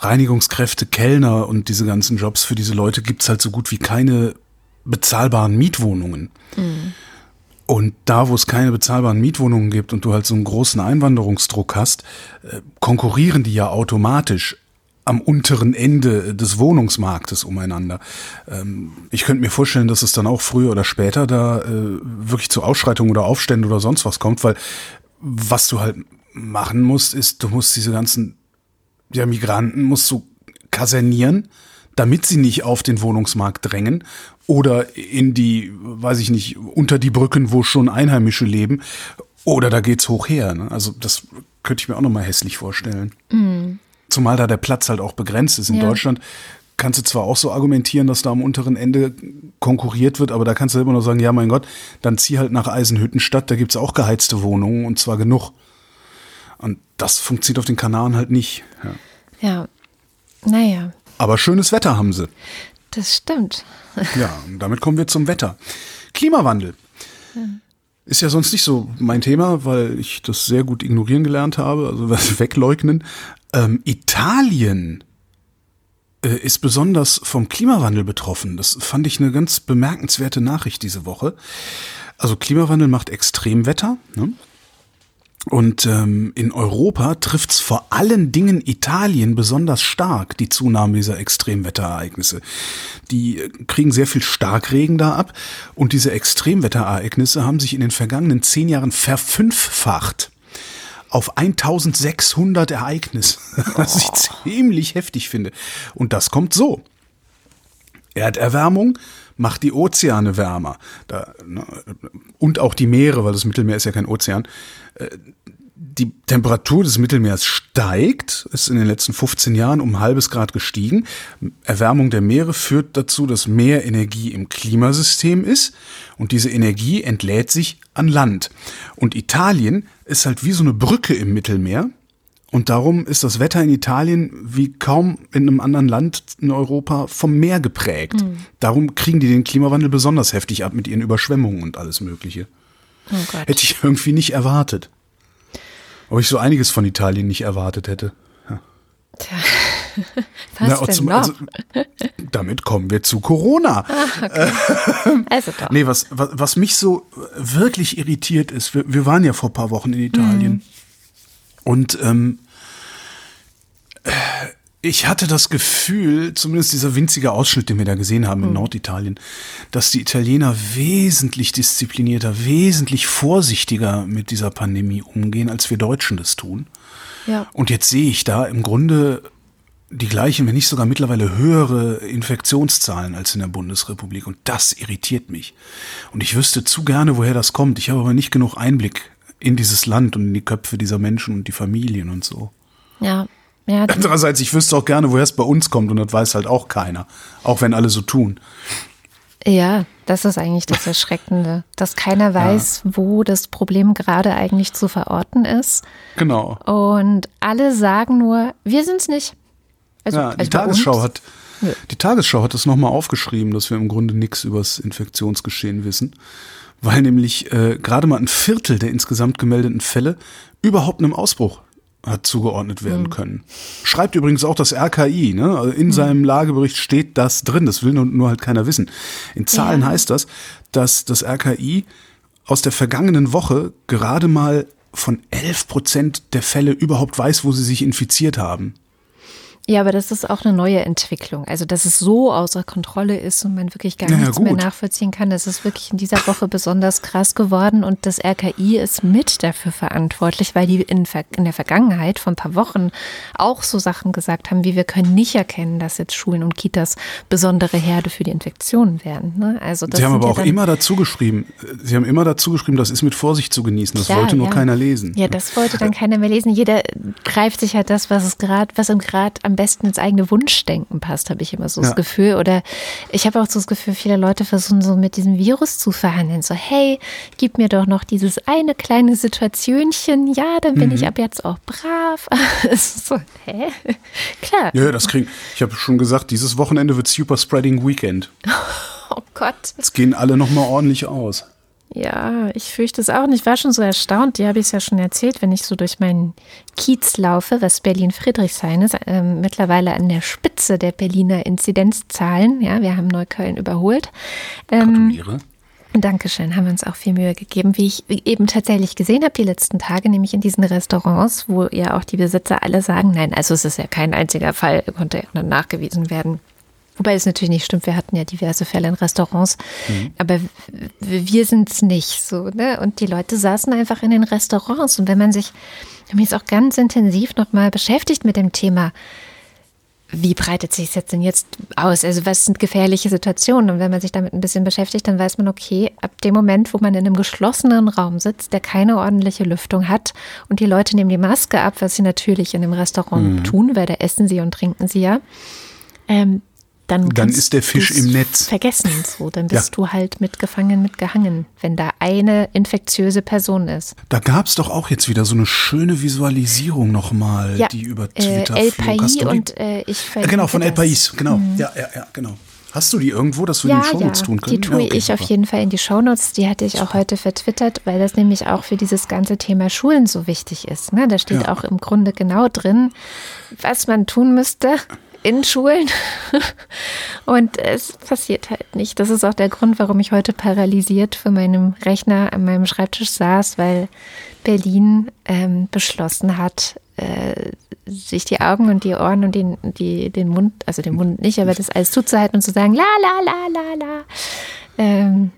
Reinigungskräfte, Kellner und diese ganzen Jobs, für diese Leute gibt's halt so gut wie keine bezahlbaren Mietwohnungen. Und da, wo es keine bezahlbaren Mietwohnungen gibt und du halt so einen großen Einwanderungsdruck hast, äh, konkurrieren die ja automatisch am unteren Ende des Wohnungsmarktes umeinander. Ähm, ich könnte mir vorstellen, dass es dann auch früher oder später da äh, wirklich zu Ausschreitungen oder Aufständen oder sonst was kommt, weil was du halt machen musst, ist, du musst diese ganzen ja, Migranten musst du kasernieren, damit sie nicht auf den Wohnungsmarkt drängen oder in die, weiß ich nicht, unter die Brücken, wo schon Einheimische leben. Oder da geht's hoch her. Ne? Also das könnte ich mir auch nochmal hässlich vorstellen. Zumal da der Platz halt auch begrenzt ist. In Ja. Deutschland kannst du zwar auch so argumentieren, dass da am unteren Ende konkurriert wird, aber da kannst du immer noch sagen, ja mein Gott, dann zieh halt nach Eisenhüttenstadt, da gibt's auch geheizte Wohnungen und zwar genug. Und das funktioniert auf den Kanaren halt nicht. Ja. Ja, naja, Aber schönes Wetter haben sie. das stimmt. Ja, und damit kommen wir zum Wetter. Klimawandel. Ist ja sonst nicht so mein Thema, weil ich das sehr gut ignorieren gelernt habe, also wegleugnen. Ähm, Italien äh, ist besonders vom Klimawandel betroffen. Das fand ich eine ganz bemerkenswerte Nachricht diese Woche. Also Klimawandel macht Extremwetter. Ne? Und ähm, in Europa trifft es vor allen Dingen Italien besonders stark, die Zunahme dieser Extremwetterereignisse. Die äh, kriegen sehr viel Starkregen da ab und diese Extremwetterereignisse haben sich in den vergangenen zehn Jahren verfünffacht auf 1600 Ereignisse, was ich ziemlich heftig finde. Und das kommt so. Erderwärmung macht die Ozeane wärmer. Da, ne, und auch die Meere, weil das Mittelmeer ist ja kein Ozean. Die Temperatur des Mittelmeers steigt, ist in den letzten 15 Jahren um ein halbes Grad gestiegen. Erwärmung der Meere führt dazu, dass mehr Energie im Klimasystem ist und diese Energie entlädt sich an Land. Und Italien ist halt wie so eine Brücke im Mittelmeer. Und darum ist das Wetter in Italien wie kaum in einem anderen Land in Europa vom Meer geprägt. Mhm. Darum kriegen die den Klimawandel besonders heftig ab mit ihren Überschwemmungen und alles Mögliche. Oh Hätte ich irgendwie nicht erwartet. Ob ich so einiges von Italien nicht erwartet hätte. Ja. Tja. Was Na, denn zum, also, damit kommen wir zu Corona. Ah, okay. Also doch. nee, was, was, was mich so wirklich irritiert ist, wir, wir waren ja vor ein paar Wochen in Italien. Mhm. Und ähm, ich hatte das Gefühl, zumindest dieser winzige Ausschnitt, den wir da gesehen haben in mhm. Norditalien, dass die Italiener wesentlich disziplinierter, wesentlich vorsichtiger mit dieser Pandemie umgehen, als wir Deutschen das tun. Ja. Und jetzt sehe ich da im Grunde die gleichen, wenn nicht sogar mittlerweile höhere Infektionszahlen als in der Bundesrepublik. Und das irritiert mich. Und ich wüsste zu gerne, woher das kommt. Ich habe aber nicht genug Einblick in dieses Land und in die Köpfe dieser Menschen und die Familien und so. Ja, ja, Andererseits, ich wüsste auch gerne, woher es bei uns kommt und das weiß halt auch keiner. Auch wenn alle so tun. Ja, das ist eigentlich das Erschreckende, dass keiner weiß, ja. wo das Problem gerade eigentlich zu verorten ist. Genau. Und alle sagen nur, wir sind es nicht. Also, ja, die also Tagesschau hat die Tagesschau hat es nochmal aufgeschrieben, dass wir im Grunde nichts über das Infektionsgeschehen wissen, weil nämlich äh, gerade mal ein Viertel der insgesamt gemeldeten Fälle überhaupt einem Ausbruch hat zugeordnet werden mhm. können. Schreibt übrigens auch das RKI, ne? Also in mhm. seinem Lagebericht steht das drin, das will nur, nur halt keiner wissen. In Zahlen ja. heißt das, dass das RKI aus der vergangenen Woche gerade mal von 11 Prozent der Fälle überhaupt weiß, wo sie sich infiziert haben. Ja, aber das ist auch eine neue Entwicklung. Also, dass es so außer Kontrolle ist und man wirklich gar ja, nichts ja, mehr nachvollziehen kann, das ist wirklich in dieser Woche besonders krass geworden. Und das RKI ist mit dafür verantwortlich, weil die in, in, der Vergangenheit vor ein paar Wochen auch so Sachen gesagt haben, wie wir können nicht erkennen, dass jetzt Schulen und Kitas besondere Herde für die Infektionen werden. Ne? Also das Sie haben aber ja auch immer dazu geschrieben, Sie haben immer dazu geschrieben, das ist mit Vorsicht zu genießen. Das Klar, wollte nur ja. keiner lesen. Ja, das wollte dann keiner mehr lesen. Jeder greift sich halt das, was es gerade, was ihm gerade am besten ins eigene Wunschdenken passt, habe ich immer so ja. das Gefühl. Oder ich habe auch so das Gefühl, viele Leute versuchen so mit diesem Virus zu verhandeln. So, hey, gib mir doch noch dieses eine kleine Situationchen. Ja, dann bin mhm. ich ab jetzt auch brav. so, hä? Klar. Ja, das kriegen. Ich habe schon gesagt, dieses Wochenende wird Super Spreading Weekend. Oh Gott. Jetzt gehen alle nochmal ordentlich aus. Ja, ich fürchte es auch nicht. Ich war schon so erstaunt, die habe ich es ja schon erzählt, wenn ich so durch meinen Kiez laufe, was Berlin-Friedrichshain ist, äh, mittlerweile an der Spitze der Berliner Inzidenzzahlen. Ja, wir haben Neukölln überholt. Ähm, Gratuliere. Dankeschön, haben wir uns auch viel Mühe gegeben, wie ich eben tatsächlich gesehen habe die letzten Tage, nämlich in diesen Restaurants, wo ja auch die Besitzer alle sagen, nein, also es ist ja kein einziger Fall, konnte ja nachgewiesen werden Wobei es natürlich nicht stimmt, wir hatten ja diverse Fälle in Restaurants, mhm. aber wir sind es nicht so, ne? Und die Leute saßen einfach in den Restaurants. Und wenn man sich, ich habe mich jetzt auch ganz intensiv nochmal beschäftigt mit dem Thema, wie breitet sich es jetzt denn jetzt aus? Also was sind gefährliche Situationen? Und wenn man sich damit ein bisschen beschäftigt, dann weiß man, okay, ab dem Moment, wo man in einem geschlossenen Raum sitzt, der keine ordentliche Lüftung hat und die Leute nehmen die Maske ab, was sie natürlich in einem Restaurant mhm. tun, weil da essen sie und trinken sie ja, ähm, dann, dann ist der Fisch im Netz. Vergessen so, dann bist ja. du halt mitgefangen, mitgehangen, wenn da eine infektiöse Person ist. Da gab es doch auch jetzt wieder so eine schöne Visualisierung nochmal, ja, die über Twitter äh, El Pais und äh, ich äh, Genau, von El Pais, genau. Mhm. Ja, ja, ja, genau. Hast du die irgendwo, dass wir ja, die in die Shownotes ja, tun können? Die tue ja, okay, ich auf super. jeden Fall in die Shownotes. Die hatte ich auch heute vertwittert, weil das nämlich auch für dieses ganze Thema Schulen so wichtig ist. Ne? Da steht Ja. auch im Grunde genau drin, was man tun müsste in Schulen. Und es passiert halt nicht. Das ist auch der Grund, warum ich heute paralysiert vor meinem Rechner an meinem Schreibtisch saß, weil Berlin ähm, beschlossen hat, äh, sich die Augen und die Ohren und den, die, den Mund, also den Mund nicht, aber das alles zuzuhalten und zu sagen, la la la la la. Ähm,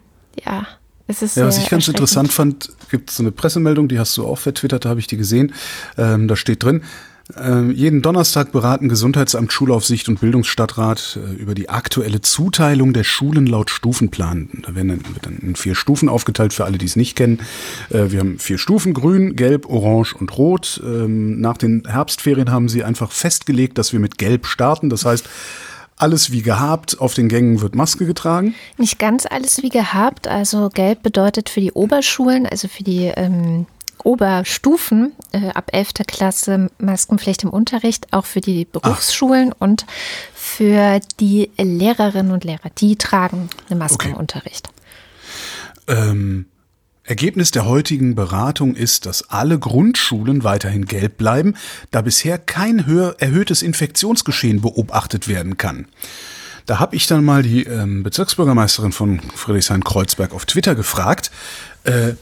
ja, es ist Ja, was ich ganz interessant fand, gibt es so eine Pressemeldung, die hast du auch vertwittert, da habe ich die gesehen. Ähm, da steht drin, ähm, jeden Donnerstag beraten Gesundheitsamt, Schulaufsicht und Bildungsstadtrat äh, über die aktuelle Zuteilung der Schulen laut Stufenplan. Da werden dann, in vier Stufen aufgeteilt für alle, die es nicht kennen. Äh, wir haben vier Stufen, grün, gelb, orange und rot. Ähm, nach den Herbstferien haben sie einfach festgelegt, dass wir mit gelb starten. Das heißt, alles wie gehabt, auf den Gängen wird Maske getragen. Nicht ganz alles wie gehabt. Also gelb bedeutet für die Oberschulen, also für die ähm, Oberstufen äh, ab 11. Klasse Maskenpflicht im Unterricht, auch für die Berufsschulen und für die Lehrerinnen und Lehrer. Die tragen eine Maske Okay. im Unterricht. Ähm, Ergebnis der heutigen Beratung ist, dass alle Grundschulen weiterhin gelb bleiben, da bisher kein höher erhöhtes Infektionsgeschehen beobachtet werden kann. Da habe ich dann mal die ähm, Bezirksbürgermeisterin von Friedrichshain-Kreuzberg auf Twitter gefragt, äh,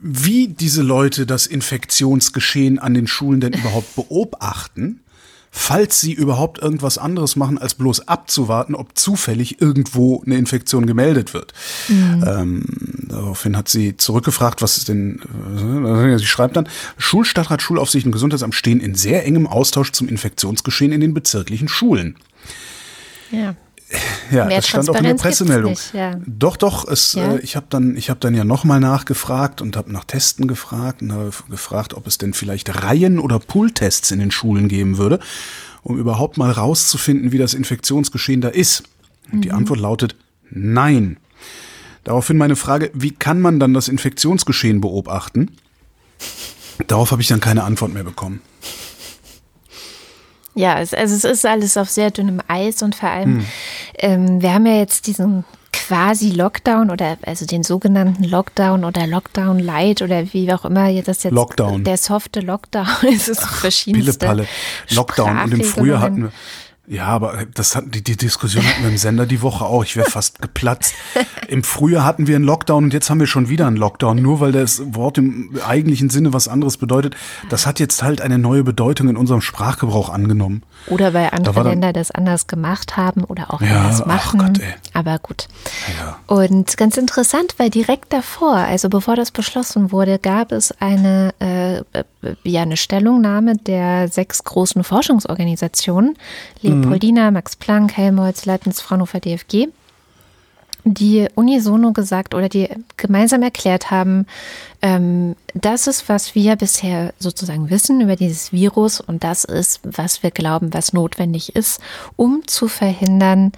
wie diese Leute das Infektionsgeschehen an den Schulen denn überhaupt beobachten, falls sie überhaupt irgendwas anderes machen, als bloß abzuwarten, ob zufällig irgendwo eine Infektion gemeldet wird. Ähm, daraufhin hat sie zurückgefragt, was ist denn, äh, sie schreibt dann, Schulstadtrat, Schulaufsicht und Gesundheitsamt stehen in sehr engem Austausch zum Infektionsgeschehen in den bezirklichen Schulen. Ja. Ja, Mehr das stand auch in der Pressemeldung. nicht, ja. Doch, doch. Es, Ja? äh, ich habe dann, ich habe dann ja nochmal nachgefragt und habe nach Testen gefragt und habe gefragt, ob es denn vielleicht Reihen oder Pooltests in den Schulen geben würde, um überhaupt mal rauszufinden, wie das Infektionsgeschehen da ist. Und Mhm. die Antwort lautet Nein. Daraufhin meine Frage: Wie kann man dann das Infektionsgeschehen beobachten? Darauf habe ich dann keine Antwort mehr bekommen. Ja, es, also es ist alles auf sehr dünnem Eis und vor Hm. allem, ähm, wir haben ja jetzt diesen quasi Lockdown oder also den sogenannten Lockdown oder Lockdown Light oder wie auch immer das jetzt Lockdown. der softe Lockdown ist es verschiedenste Pillepalle, Lockdown. Und im Frühjahr hatten wir. Ja, aber das hat, die, die Diskussion hatten wir im Sender die Woche auch. Ich wäre fast geplatzt. Im Frühjahr hatten wir einen Lockdown und jetzt haben wir schon wieder einen Lockdown. Nur weil das Wort im eigentlichen Sinne was anderes bedeutet. Das hat jetzt halt eine neue Bedeutung in unserem Sprachgebrauch angenommen. Oder weil andere dann- Länder das anders gemacht haben oder auch Ja, anders ach machen. Gott. Aber gut. Ja. Und ganz interessant, weil direkt davor, also bevor das beschlossen wurde, gab es eine, äh, äh, ja, eine Stellungnahme der sechs großen Forschungsorganisationen, Leopoldina, Max Planck, Helmholtz, Leibniz, Fraunhofer, DFG, die unisono gesagt oder die gemeinsam erklärt haben, ähm, das ist, was wir bisher sozusagen wissen über dieses Virus und das ist, was wir glauben, was notwendig ist, um zu verhindern,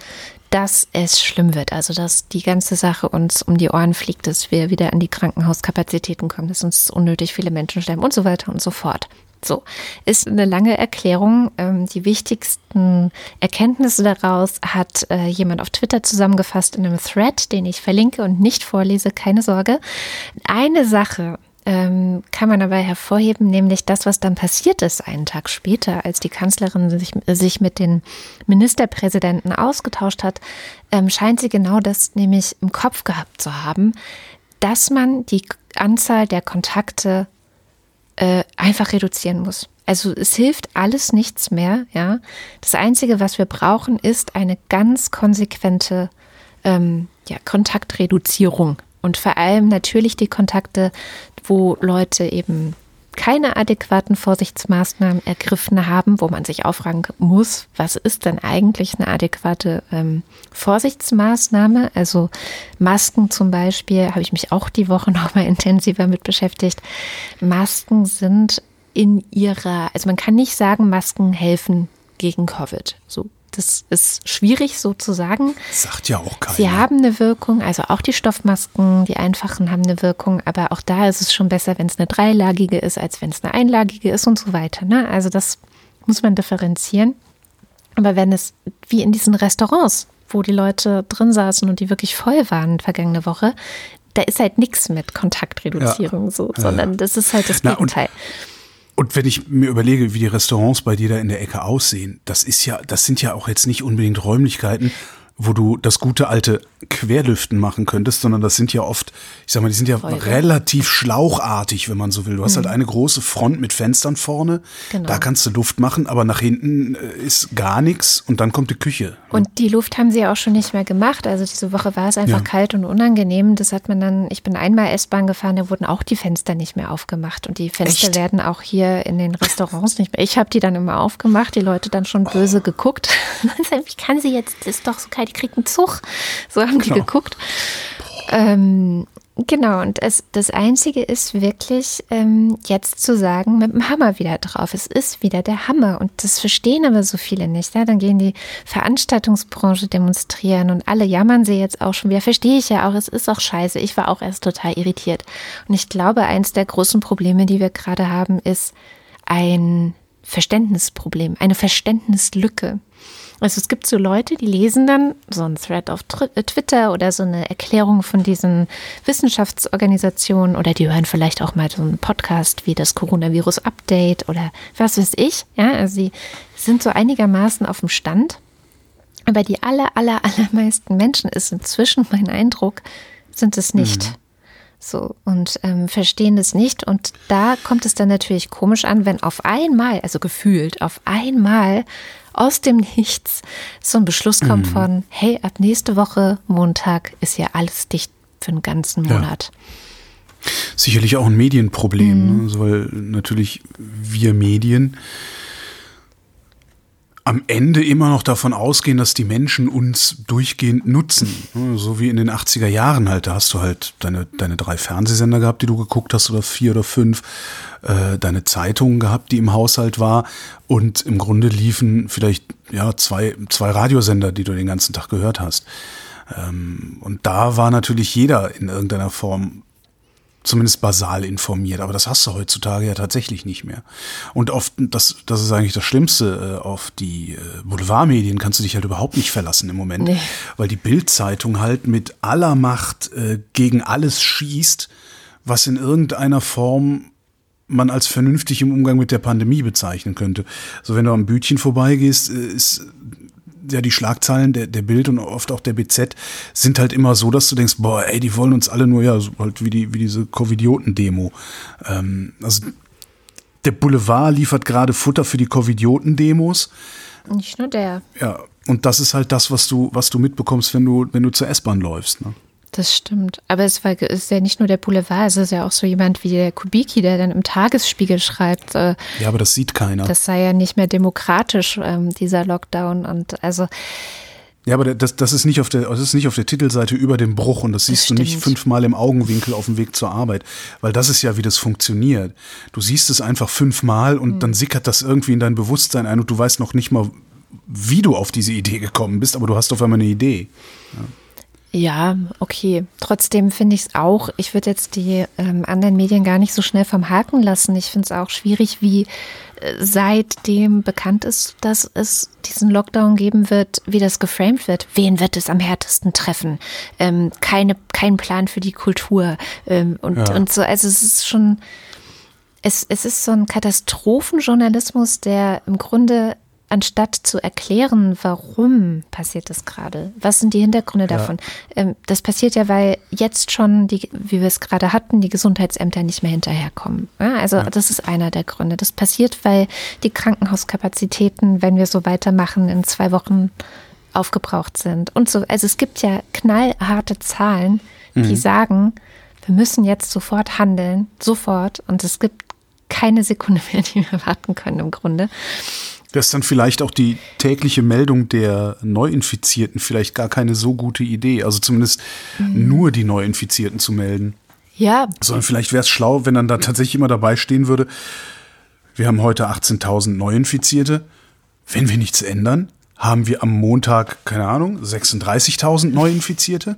dass es schlimm wird. Also, dass die ganze Sache uns um die Ohren fliegt, dass wir wieder an die Krankenhauskapazitäten kommen, dass uns unnötig viele Menschen sterben und so weiter und so fort. So, ist eine lange Erklärung. Ähm, die wichtigsten Erkenntnisse daraus hat äh, jemand auf Twitter zusammengefasst in einem Thread, den ich verlinke und nicht vorlese, keine Sorge. Eine Sache ähm, kann man aber hervorheben, nämlich das, was dann passiert ist einen Tag später, als die Kanzlerin sich, sich mit den Ministerpräsidenten ausgetauscht hat, ähm, scheint sie genau das nämlich im Kopf gehabt zu haben, dass man die Anzahl der Kontakte äh, einfach reduzieren muss. Also es hilft alles nichts mehr. Ja, das Einzige, was wir brauchen, ist eine ganz konsequente ähm, ja, Kontaktreduzierung und vor allem natürlich die Kontakte, wo Leute eben keine adäquaten Vorsichtsmaßnahmen ergriffen haben, wo man sich auch fragen muss, was ist denn eigentlich eine adäquate ähm, Vorsichtsmaßnahme? Also Masken zum Beispiel, habe ich mich auch die Woche noch mal intensiver mit beschäftigt. Masken sind in ihrer, also man kann nicht sagen, Masken helfen gegen Covid. So, das ist schwierig so zu sagen. Sagt ja auch keiner. Sie haben eine Wirkung, also auch die Stoffmasken, die einfachen haben eine Wirkung, aber auch da ist es schon besser, wenn es eine dreilagige ist, als wenn es eine einlagige ist und so weiter. Ne? Also das muss man differenzieren. Aber wenn es wie in diesen Restaurants, wo die Leute drin saßen und die wirklich voll waren vergangene Woche, da ist halt nichts mit Kontaktreduzierung ja. so, sondern ja. das ist halt das Gegenteil. Und, und wenn ich mir überlege, wie die Restaurants bei dir da in der Ecke aussehen, das ist ja, das sind ja auch jetzt nicht unbedingt Räumlichkeiten, wo du das gute alte Querlüften machen könntest, sondern das sind ja oft, ich sag mal, die sind ja Folge. relativ schlauchartig, wenn man so will. Du hast halt mhm. halt eine große Front mit Fenstern vorne, genau. da kannst du Luft machen, aber nach hinten äh, ist gar nichts und dann kommt die Küche. Und die Luft haben sie ja auch schon nicht mehr gemacht. Also diese Woche war es einfach ja. kalt und unangenehm. Das hat man dann, ich bin einmal S-Bahn gefahren, da wurden auch die Fenster nicht mehr aufgemacht und die Fenster Echt? werden auch hier in den Restaurants nicht mehr. Ich habe die dann immer aufgemacht, die Leute dann schon böse oh. geguckt. Wie kann sie jetzt, das ist doch so kalt die kriegt einen Zug. So haben die genau. geguckt. Ähm, genau, und es, das Einzige ist wirklich ähm, jetzt zu sagen, mit dem Hammer wieder drauf. Es ist wieder der Hammer. Und das verstehen aber so viele nicht. Ja? Dann gehen die Veranstaltungsbranche demonstrieren und alle jammern sie jetzt auch schon wieder. Verstehe ich ja auch, es ist auch scheiße. Ich war auch erst total irritiert. Und ich glaube, eins der großen Probleme, die wir gerade haben, ist ein Verständnisproblem, eine Verständnislücke. Also es gibt so Leute, die lesen dann so ein Thread auf äh, Twitter oder so eine Erklärung von diesen Wissenschaftsorganisationen oder die hören vielleicht auch mal so einen Podcast wie das Coronavirus Update oder was weiß ich. Ja, also sie sind so einigermaßen auf dem Stand. Aber die aller, aller, allermeisten Menschen ist inzwischen mein Eindruck, sind es nicht. Mhm. So, und ähm, verstehen das nicht. Und da kommt es dann natürlich komisch an, wenn auf einmal, also gefühlt, auf einmal aus dem Nichts so ein Beschluss kommt mhm. von, hey, ab nächste Woche Montag ist ja alles dicht für einen ganzen Monat. Ja. Sicherlich auch ein Medienproblem, mhm. ne? also, weil natürlich wir Medien am Ende immer noch davon ausgehen, dass die Menschen uns durchgehend nutzen. So wie in den 80er Jahren halt. Da hast du halt deine, deine drei Fernsehsender gehabt, die du geguckt hast, oder vier oder fünf, äh, deine Zeitungen gehabt, die im Haushalt war. Und im Grunde liefen vielleicht ja zwei, zwei Radiosender, die du den ganzen Tag gehört hast. Ähm, und da war natürlich jeder in irgendeiner Form zumindest basal informiert. Aber das hast du heutzutage ja tatsächlich nicht mehr. Und oft, das, das ist eigentlich das Schlimmste, äh, auf die äh, Boulevardmedien kannst du dich halt überhaupt nicht verlassen im Moment, nee. weil die Bildzeitung halt mit aller Macht äh, gegen alles schießt, was in irgendeiner Form man als vernünftig im Umgang mit der Pandemie bezeichnen könnte. So, wenn du am Bütchen vorbeigehst, ist ja, die Schlagzeilen der, der Bild und oft auch der BZ sind halt immer so, dass du denkst, boah, ey, die wollen uns alle nur, ja, so halt wie, die, wie diese Covidioten-Demo. Ähm, also der Boulevard liefert gerade Futter für die Covidioten-Demos. Nicht nur der. Ja, und das ist halt das, was du, was du mitbekommst, wenn du, wenn du zur S-Bahn läufst. Ne? Das stimmt. Aber es war, ist ja nicht nur der Boulevard, es ist ja auch so jemand wie der Kubicki, der dann im Tagesspiegel schreibt. Äh, ja, aber das sieht keiner. Das sei ja nicht mehr demokratisch, ähm, dieser Lockdown. Und also. Ja, aber das, das, ist nicht auf der, das ist nicht auf der Titelseite über dem Bruch und das siehst das du nicht fünfmal im Augenwinkel auf dem Weg zur Arbeit, weil das ist ja, wie das funktioniert. Du siehst es einfach fünfmal und mhm. dann sickert das irgendwie in dein Bewusstsein ein und du weißt noch nicht mal, wie du auf diese Idee gekommen bist, aber du hast auf einmal eine Idee. Ja. Ja, okay. Trotzdem finde ich es auch, ich würde jetzt die ähm, anderen Medien gar nicht so schnell vom Haken lassen. Ich finde es auch schwierig, wie äh, seitdem bekannt ist, dass es diesen Lockdown geben wird, wie das geframed wird. Wen wird es am härtesten treffen? Ähm, keine, kein Plan für die Kultur ähm, und, ja. und so. Also es ist schon, es, es ist so ein Katastrophenjournalismus, der im Grunde anstatt zu erklären, warum passiert das gerade, was sind die Hintergründe ja. davon. Ähm, das passiert ja, weil jetzt schon, die, wie wir es gerade hatten, die Gesundheitsämter nicht mehr hinterherkommen. Ja, also ja. das ist einer der Gründe. Das passiert, weil die Krankenhauskapazitäten, wenn wir so weitermachen, in zwei Wochen aufgebraucht sind und so. Also es gibt ja knallharte Zahlen, die mhm. sagen, wir müssen jetzt sofort handeln, sofort. Und es gibt keine Sekunde mehr, die wir warten können im Grunde. Das ist dann vielleicht auch die tägliche Meldung der Neuinfizierten vielleicht gar keine so gute Idee. Also zumindest mhm. nur die Neuinfizierten zu melden. Ja. Sondern vielleicht wäre es schlau, wenn dann da tatsächlich immer dabei stehen würde, wir haben heute 18.000 Neuinfizierte. Wenn wir nichts ändern, haben wir am Montag, keine Ahnung, 36.000 Neuinfizierte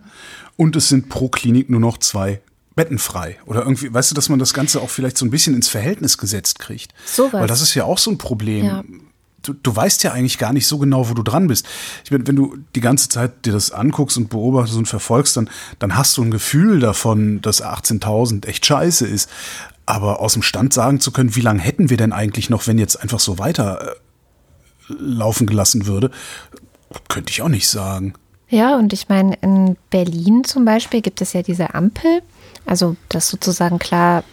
und es sind pro Klinik nur noch zwei Betten frei. Oder irgendwie, weißt du, dass man das Ganze auch vielleicht so ein bisschen ins Verhältnis gesetzt kriegt. So was. Weil das ist ja auch so ein Problem. Ja du, du weißt ja eigentlich gar nicht so genau, wo du dran bist. Ich meine, wenn du die ganze Zeit dir das anguckst und beobachtest und verfolgst, dann, dann hast du ein Gefühl davon, dass 18.000 echt scheiße ist. Aber aus dem Stand sagen zu können, wie lange hätten wir denn eigentlich noch, wenn jetzt einfach so weiter äh, laufen gelassen würde, könnte ich auch nicht sagen. Ja, und ich meine, in Berlin zum Beispiel gibt es ja diese Ampel, also das sozusagen klar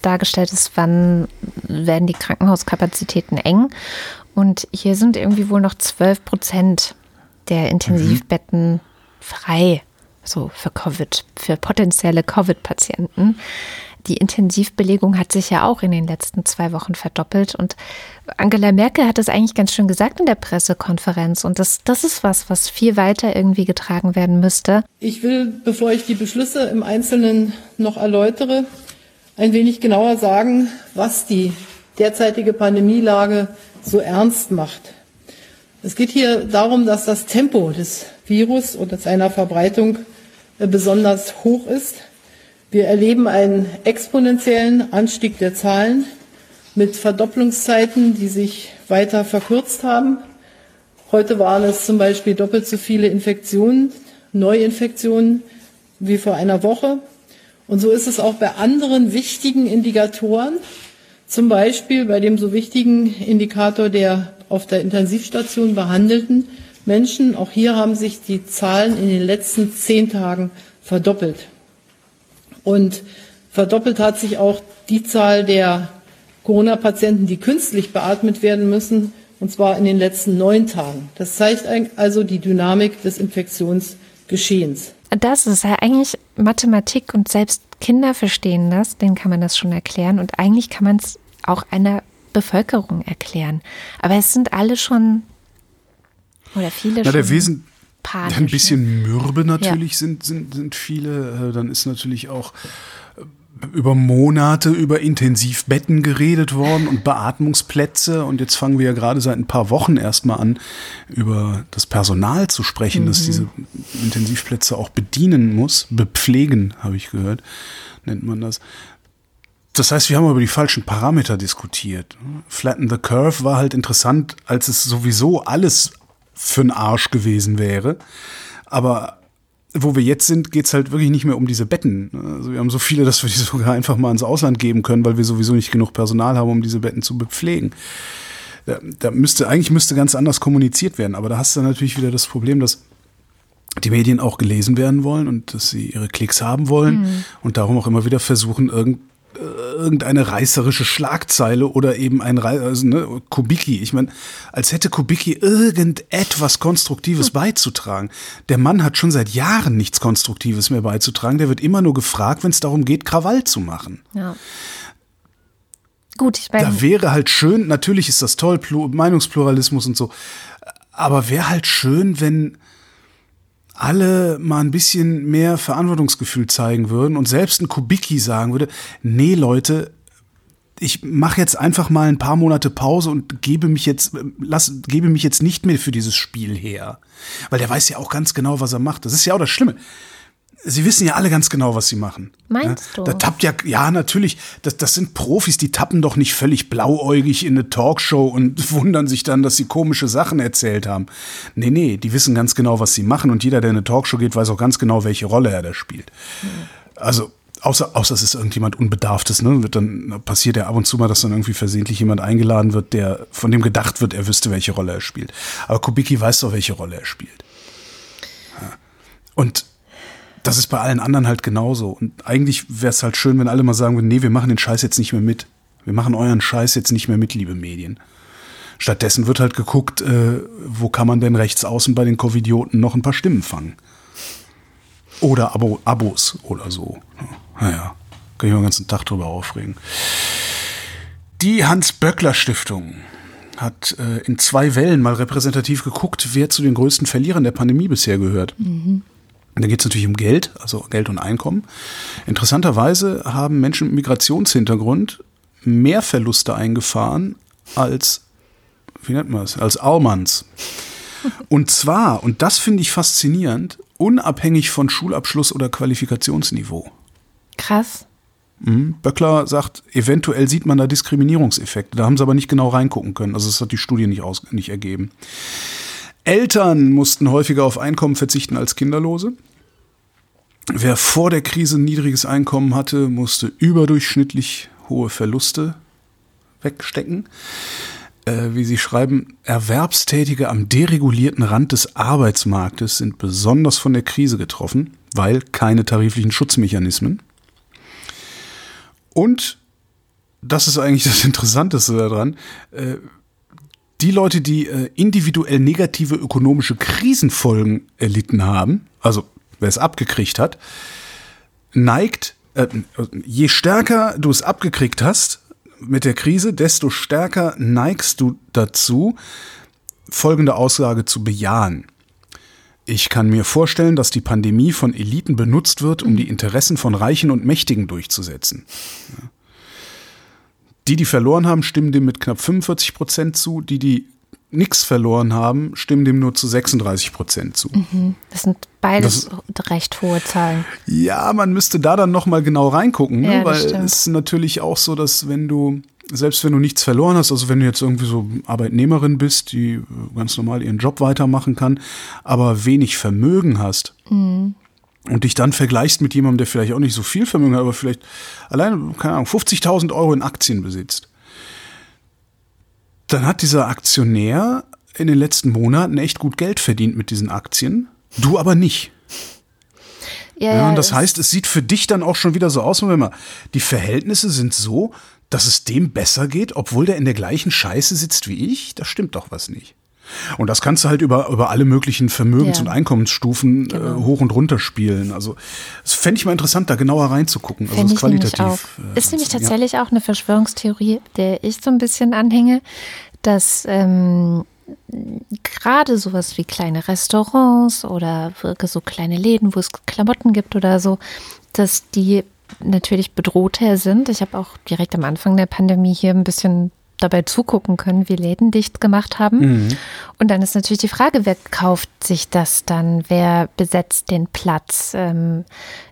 dargestellt ist, wann werden die Krankenhauskapazitäten eng. Und hier sind irgendwie wohl noch 12 Prozent der Intensivbetten mhm. frei, so für Covid, für potenzielle Covid-Patienten. Die Intensivbelegung hat sich ja auch in den letzten zwei Wochen verdoppelt. Und Angela Merkel hat es eigentlich ganz schön gesagt in der Pressekonferenz. Und das, das ist was, was viel weiter irgendwie getragen werden müsste. Ich will, bevor ich die Beschlüsse im Einzelnen noch erläutere, ein wenig genauer sagen, was die derzeitige Pandemielage so ernst macht. Es geht hier darum, dass das Tempo des Virus und seiner Verbreitung äh, besonders hoch ist. Wir erleben einen exponentiellen Anstieg der Zahlen mit Verdopplungszeiten, die sich weiter verkürzt haben. Heute waren es zum Beispiel doppelt so viele Infektionen, Neuinfektionen wie vor einer Woche. Und so ist es auch bei anderen wichtigen Indikatoren, zum Beispiel bei dem so wichtigen Indikator der auf der Intensivstation behandelten Menschen. Auch hier haben sich die Zahlen in den letzten zehn Tagen verdoppelt. Und verdoppelt hat sich auch die Zahl der Corona-Patienten, die künstlich beatmet werden müssen, und zwar in den letzten neun Tagen. Das zeigt also die Dynamik des Infektionsgeschehens. Das ist ja eigentlich Mathematik und selbst Kinder verstehen das, denen kann man das schon erklären und eigentlich kann man es auch einer Bevölkerung erklären. Aber es sind alle schon oder viele Na, schon. Der Wesen, panisch, ein bisschen ne? mürbe natürlich Ja. sind, sind, sind viele. Äh, Dann ist natürlich auch äh, über Monate über Intensivbetten geredet worden und Beatmungsplätze. Und jetzt fangen wir ja gerade seit ein paar Wochen erstmal an, über das Personal zu sprechen, das diese Intensivplätze auch bedienen muss. Bepflegen, habe ich gehört, nennt man das. Das heißt, wir haben über die falschen Parameter diskutiert. Flatten the Curve war halt interessant, als es sowieso alles für den Arsch gewesen wäre. Aber wo wir jetzt sind, geht's halt wirklich nicht mehr um diese Betten. Also wir haben so viele, dass wir die sogar einfach mal ins Ausland geben können, weil wir sowieso nicht genug Personal haben, um diese Betten zu bepflegen. Da, da müsste, eigentlich müsste ganz anders kommuniziert werden. Aber da hast du natürlich wieder das Problem, dass die Medien auch gelesen werden wollen und dass sie ihre Klicks haben wollen und darum auch immer wieder versuchen, irgend, irgendeine reißerische Schlagzeile oder eben ein also, ne, Kubicki. Ich meine, als hätte Kubicki irgendetwas Konstruktives beizutragen. Der Mann hat schon seit Jahren nichts Konstruktives mehr beizutragen. Der wird immer nur gefragt, wenn es darum geht, Krawall zu machen. Ja. Gut, ich meine, Da wäre halt schön, natürlich ist das toll, Plu Meinungspluralismus und so, aber wäre halt schön, wenn alle mal ein bisschen mehr Verantwortungsgefühl zeigen würden und selbst ein Kubicki sagen würde, nee Leute, ich mache jetzt einfach mal ein paar Monate Pause und gebe mich jetzt, lass, gebe mich jetzt nicht mehr für dieses Spiel her. Weil der weiß ja auch ganz genau, was er macht. Das ist ja auch das Schlimme. Sie wissen ja alle ganz genau, was sie machen. Meinst ja, du? Da tappt ja, ja, natürlich. Das, das sind Profis, die tappen doch nicht völlig blauäugig in eine Talkshow und wundern sich dann, dass sie komische Sachen erzählt haben. Nee, nee, die wissen ganz genau, was sie machen und jeder, der in eine Talkshow geht, weiß auch ganz genau, welche Rolle er da spielt. Also, außer, außer es ist irgendjemand Unbedarftes, ne? Wird dann passiert ja ab und zu mal, dass dann irgendwie versehentlich jemand eingeladen wird, der von dem gedacht wird, er wüsste, welche Rolle er spielt. Aber Kubicki weiß doch, welche Rolle er spielt. Und das ist bei allen anderen halt genauso. Und eigentlich wäre es halt schön, wenn alle mal sagen würden, nee, wir machen den Scheiß jetzt nicht mehr mit. Wir machen euren Scheiß jetzt nicht mehr mit, liebe Medien. Stattdessen wird halt geguckt, äh, wo kann man denn rechts außen bei den Covidioten noch ein paar Stimmen fangen. Oder Abo, Abos oder so. Naja, kann ich mal den ganzen Tag drüber aufregen. Die Hans-Böckler-Stiftung hat äh, in zwei Wellen mal repräsentativ geguckt, wer zu den größten Verlierern der Pandemie bisher gehört. Und Da geht es natürlich um Geld, also Geld und Einkommen. Interessanterweise haben Menschen mit Migrationshintergrund mehr Verluste eingefahren als, wie nennt man es, als Almans. Und zwar, und das finde ich faszinierend, unabhängig von Schulabschluss oder Qualifikationsniveau. krass. Mhm. Böckler sagt, eventuell sieht man da Diskriminierungseffekte. Da haben sie aber nicht genau reingucken können. Also das hat die Studie nicht, aus, nicht ergeben. Eltern mussten häufiger auf Einkommen verzichten als Kinderlose. Wer vor der Krise ein niedriges Einkommen hatte, musste überdurchschnittlich hohe Verluste wegstecken. Äh, wie Sie schreiben, Erwerbstätige am deregulierten Rand des Arbeitsmarktes sind besonders von der Krise getroffen, weil keine tariflichen Schutzmechanismen. Und das ist eigentlich das Interessanteste daran. Äh, die Leute, die äh, individuell negative ökonomische Krisenfolgen erlitten haben, also wer es abgekriegt hat, neigt, äh, je stärker du es abgekriegt hast mit der Krise, desto stärker neigst du dazu, folgende Aussage zu bejahen. Ich kann mir vorstellen, dass die Pandemie von Eliten benutzt wird, um die Interessen von Reichen und Mächtigen durchzusetzen. Die, die verloren haben, stimmen dem mit knapp 45 Prozent zu. Die, die nichts verloren haben, stimmen dem nur zu 36 Prozent zu. Mhm. Das sind beides das, recht hohe Zahlen. Ja, man müsste da dann noch mal genau reingucken, ne? ja, weil stimmt. es ist natürlich auch so, dass wenn du selbst wenn du nichts verloren hast, also wenn du jetzt irgendwie so Arbeitnehmerin bist, die ganz normal ihren Job weitermachen kann, aber wenig Vermögen hast mhm. und dich dann vergleichst mit jemandem, der vielleicht auch nicht so viel Vermögen hat, aber vielleicht alleine, keine Ahnung, 50.000 Euro in Aktien besitzt, dann hat dieser Aktionär in den letzten Monaten echt gut Geld verdient mit diesen Aktien, du aber nicht. Ja, ja, und das heißt, es sieht für dich dann auch schon wieder so aus, wenn man, die Verhältnisse sind so, dass es dem besser geht, obwohl der in der gleichen Scheiße sitzt wie ich? Da stimmt doch was nicht. Und das kannst du halt über, über alle möglichen Vermögens- ja. und Einkommensstufen äh, genau. äh, hoch und runter spielen. Also, das fände ich mal interessant, da genauer reinzugucken. Also, das qualitativ. Äh, ist nämlich tatsächlich ja. auch eine Verschwörungstheorie, der ich so ein bisschen anhänge, dass ähm, gerade sowas wie kleine Restaurants oder so kleine Läden, wo es Klamotten gibt oder so, dass die natürlich bedrohter sind. Ich habe auch direkt am Anfang der Pandemie hier ein bisschen dabei zugucken können, wie Läden dicht gemacht haben. Mhm. Und dann ist natürlich die Frage, wer kauft sich das dann? Wer besetzt den Platz? Ähm,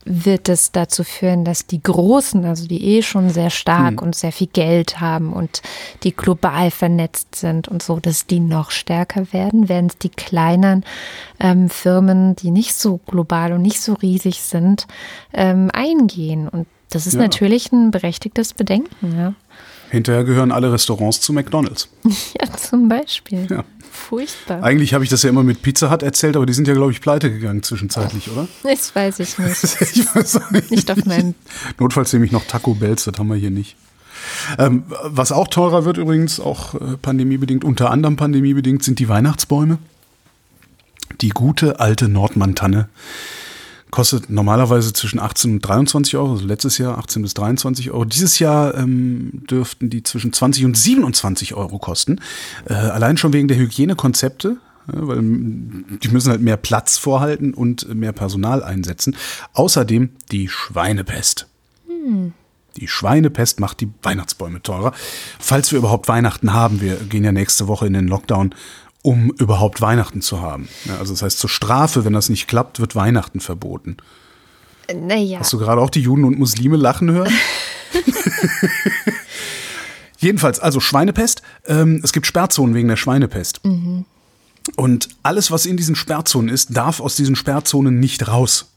wird es dazu führen, dass die Großen, also die eh schon sehr stark mhm. und sehr viel Geld haben und die global vernetzt sind und so, dass die noch stärker werden? Werden es die kleinen ähm, Firmen, die nicht so global und nicht so riesig sind, ähm, eingehen? Und das ist ja. natürlich ein berechtigtes Bedenken. Ja. Hinterher gehören alle Restaurants zu McDonalds. Ja, zum Beispiel. Ja. Furchtbar. Eigentlich habe ich das ja immer mit Pizza Hut erzählt, aber die sind ja, glaube ich, pleite gegangen zwischenzeitlich, oder? Das weiß ich nicht. ich weiß nicht. nicht auf meinen. Notfalls nehme ich noch Taco Bells, das haben wir hier nicht. Ähm, was auch teurer wird übrigens, auch äh, pandemiebedingt, unter anderem pandemiebedingt, sind die Weihnachtsbäume. Die gute alte Nordmantanne kostet normalerweise zwischen 18 und 23 Euro, also letztes Jahr 18 bis 23 Euro. Dieses Jahr ähm, dürften die zwischen 20 und 27 Euro kosten. Äh, allein schon wegen der Hygienekonzepte, ja, weil die müssen halt mehr Platz vorhalten und mehr Personal einsetzen. Außerdem die Schweinepest. Hm. Die Schweinepest macht die Weihnachtsbäume teurer. Falls wir überhaupt Weihnachten haben, wir gehen ja nächste Woche in den Lockdown, um überhaupt Weihnachten zu haben. Also das heißt, zur Strafe, wenn das nicht klappt, wird Weihnachten verboten. Naja. Hast du gerade auch die Juden und Muslime lachen hören? Jedenfalls, also Schweinepest. Ähm, es gibt Sperrzonen wegen der Schweinepest. Mhm. Und alles, was in diesen Sperrzonen ist, darf aus diesen Sperrzonen nicht raus.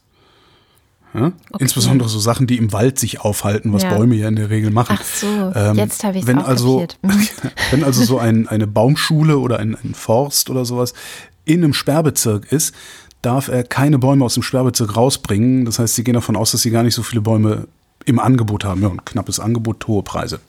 Ja? Okay. Insbesondere so Sachen, die im Wald sich aufhalten, was ja. Bäume ja in der Regel machen. Ach so, ähm, jetzt habe ich es wenn also, mhm. Wenn also so ein, eine Baumschule oder ein, ein Forst oder sowas in einem Sperrbezirk ist, darf er keine Bäume aus dem Sperrbezirk rausbringen. Das heißt, sie gehen davon aus, dass sie gar nicht so viele Bäume im Angebot haben. Ja, ein knappes Angebot, hohe Preise.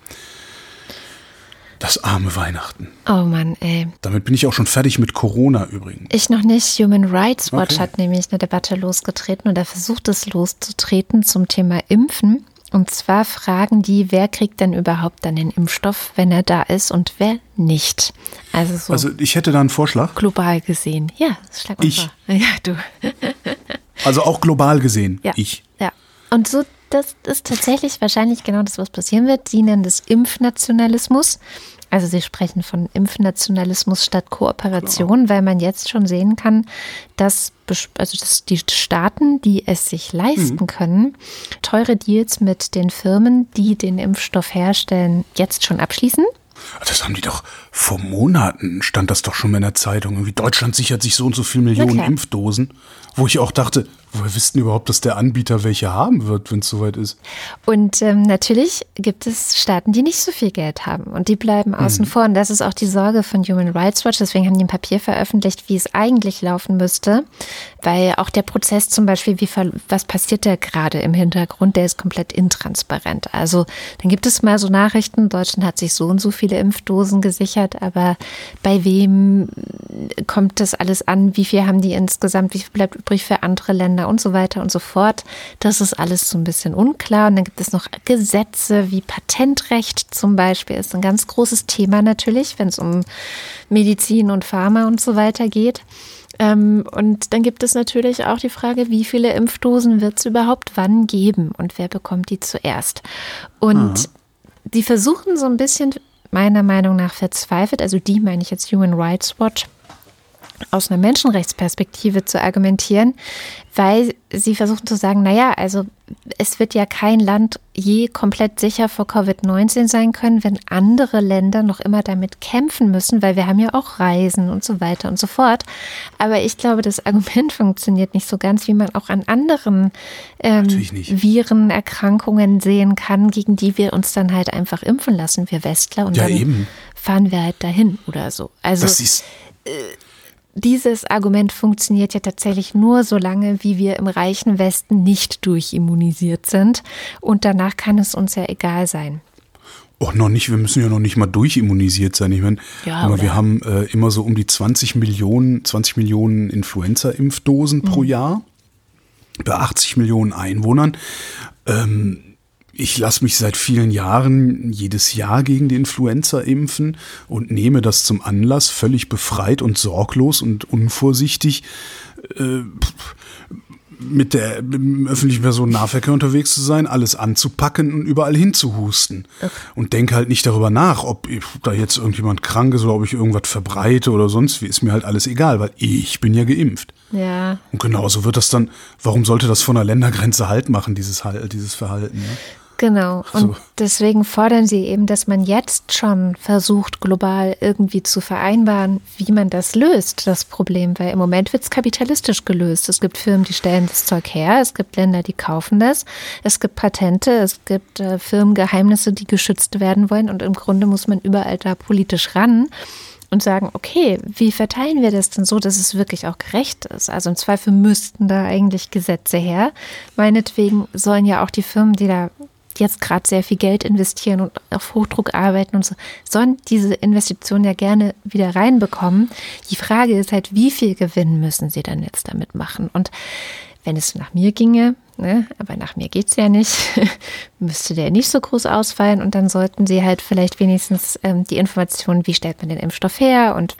Das arme Weihnachten. Oh Mann, ey. Damit bin ich auch schon fertig mit Corona übrigens. Ich noch nicht. Human Rights Watch okay. hat nämlich eine Debatte losgetreten oder versucht es loszutreten zum Thema Impfen. Und zwar fragen die, wer kriegt denn überhaupt dann den Impfstoff, wenn er da ist und wer nicht. Also, so also ich hätte da einen Vorschlag. Global gesehen. Ja, schlag mal ich. vor. Ja, du. also auch global gesehen. Ja. Ich. Ja. Und so das ist tatsächlich wahrscheinlich genau das, was passieren wird. Sie nennen das Impfnationalismus. Also Sie sprechen von Impfnationalismus statt Kooperation, Klar. weil man jetzt schon sehen kann, dass, also dass die Staaten, die es sich leisten mhm. können, teure Deals mit den Firmen, die den Impfstoff herstellen, jetzt schon abschließen. Das haben die doch vor Monaten, stand das doch schon mal in der Zeitung. Irgendwie Deutschland sichert sich so und so viele Millionen Impfdosen, wo ich auch dachte, Woher wissen überhaupt, dass der Anbieter welche haben wird, wenn es soweit ist? Und ähm, natürlich gibt es Staaten, die nicht so viel Geld haben und die bleiben außen mhm. vor. Und das ist auch die Sorge von Human Rights Watch. Deswegen haben die ein Papier veröffentlicht, wie es eigentlich laufen müsste. Weil auch der Prozess zum Beispiel, wie, was passiert da gerade im Hintergrund, der ist komplett intransparent. Also dann gibt es mal so Nachrichten, Deutschland hat sich so und so viele Impfdosen gesichert, aber bei wem kommt das alles an? Wie viel haben die insgesamt? Wie viel bleibt übrig für andere Länder? Und so weiter und so fort. Das ist alles so ein bisschen unklar. Und dann gibt es noch Gesetze wie Patentrecht zum Beispiel, ist ein ganz großes Thema natürlich, wenn es um Medizin und Pharma und so weiter geht. Ähm, und dann gibt es natürlich auch die Frage, wie viele Impfdosen wird es überhaupt wann geben und wer bekommt die zuerst? Und Aha. die versuchen so ein bisschen, meiner Meinung nach verzweifelt, also die meine ich jetzt Human Rights Watch, aus einer Menschenrechtsperspektive zu argumentieren, weil sie versuchen zu sagen, naja, also es wird ja kein Land je komplett sicher vor Covid-19 sein können, wenn andere Länder noch immer damit kämpfen müssen, weil wir haben ja auch Reisen und so weiter und so fort. Aber ich glaube, das Argument funktioniert nicht so ganz, wie man auch an anderen ähm, Virenerkrankungen sehen kann, gegen die wir uns dann halt einfach impfen lassen, wir Westler, und ja, dann eben. fahren wir halt dahin oder so. Also das ist äh, dieses Argument funktioniert ja tatsächlich nur so lange, wie wir im reichen Westen nicht durchimmunisiert sind. Und danach kann es uns ja egal sein. Och, noch nicht, wir müssen ja noch nicht mal durchimmunisiert sein. Ich meine, ja, wir haben äh, immer so um die 20 Millionen, 20 Millionen Influenza-Impfdosen mhm. pro Jahr bei 80 Millionen Einwohnern. Ähm, ich lasse mich seit vielen Jahren jedes Jahr gegen die Influenza impfen und nehme das zum Anlass, völlig befreit und sorglos und unvorsichtig äh, mit der öffentlichen Personennahverkehr unterwegs zu sein, alles anzupacken und überall hinzuhusten. Okay. Und denke halt nicht darüber nach, ob da jetzt irgendjemand krank ist oder ob ich irgendwas verbreite oder sonst wie, ist mir halt alles egal, weil ich bin ja geimpft. Ja. Und genauso wird das dann, warum sollte das von der Ländergrenze halt machen, dieses, dieses Verhalten? Ja? Genau. Und so. deswegen fordern sie eben, dass man jetzt schon versucht, global irgendwie zu vereinbaren, wie man das löst, das Problem. Weil im Moment wird es kapitalistisch gelöst. Es gibt Firmen, die stellen das Zeug her. Es gibt Länder, die kaufen das. Es gibt Patente. Es gibt äh, Firmengeheimnisse, die geschützt werden wollen. Und im Grunde muss man überall da politisch ran und sagen, okay, wie verteilen wir das denn so, dass es wirklich auch gerecht ist? Also im Zweifel müssten da eigentlich Gesetze her. Meinetwegen sollen ja auch die Firmen, die da jetzt gerade sehr viel Geld investieren und auf Hochdruck arbeiten und so, sollen diese Investitionen ja gerne wieder reinbekommen. Die Frage ist halt, wie viel Gewinn müssen sie dann jetzt damit machen? Und wenn es nach mir ginge, ne, aber nach mir geht es ja nicht, müsste der nicht so groß ausfallen und dann sollten sie halt vielleicht wenigstens ähm, die Informationen, wie stellt man den Impfstoff her und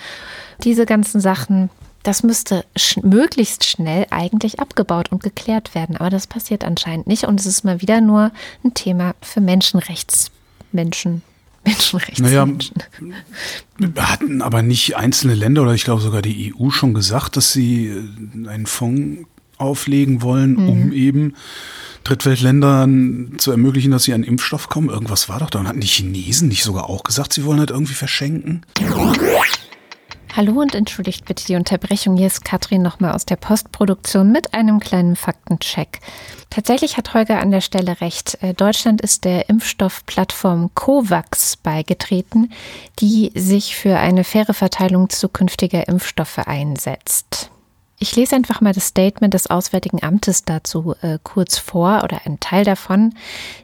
diese ganzen Sachen das müsste sch möglichst schnell eigentlich abgebaut und geklärt werden. Aber das passiert anscheinend nicht. Und es ist mal wieder nur ein Thema für Menschenrechtsmenschen. Menschenrechtsmenschen. Naja, hatten aber nicht einzelne Länder oder ich glaube sogar die EU schon gesagt, dass sie äh, einen Fonds auflegen wollen, mhm. um eben Drittweltländern zu ermöglichen, dass sie an Impfstoff kommen. Irgendwas war doch da. Und hatten die Chinesen nicht sogar auch gesagt, sie wollen halt irgendwie verschenken? Hallo und entschuldigt bitte die Unterbrechung. Hier ist Katrin nochmal aus der Postproduktion mit einem kleinen Faktencheck. Tatsächlich hat Holger an der Stelle recht. Äh, Deutschland ist der Impfstoffplattform COVAX beigetreten, die sich für eine faire Verteilung zukünftiger Impfstoffe einsetzt. Ich lese einfach mal das Statement des Auswärtigen Amtes dazu äh, kurz vor oder ein Teil davon.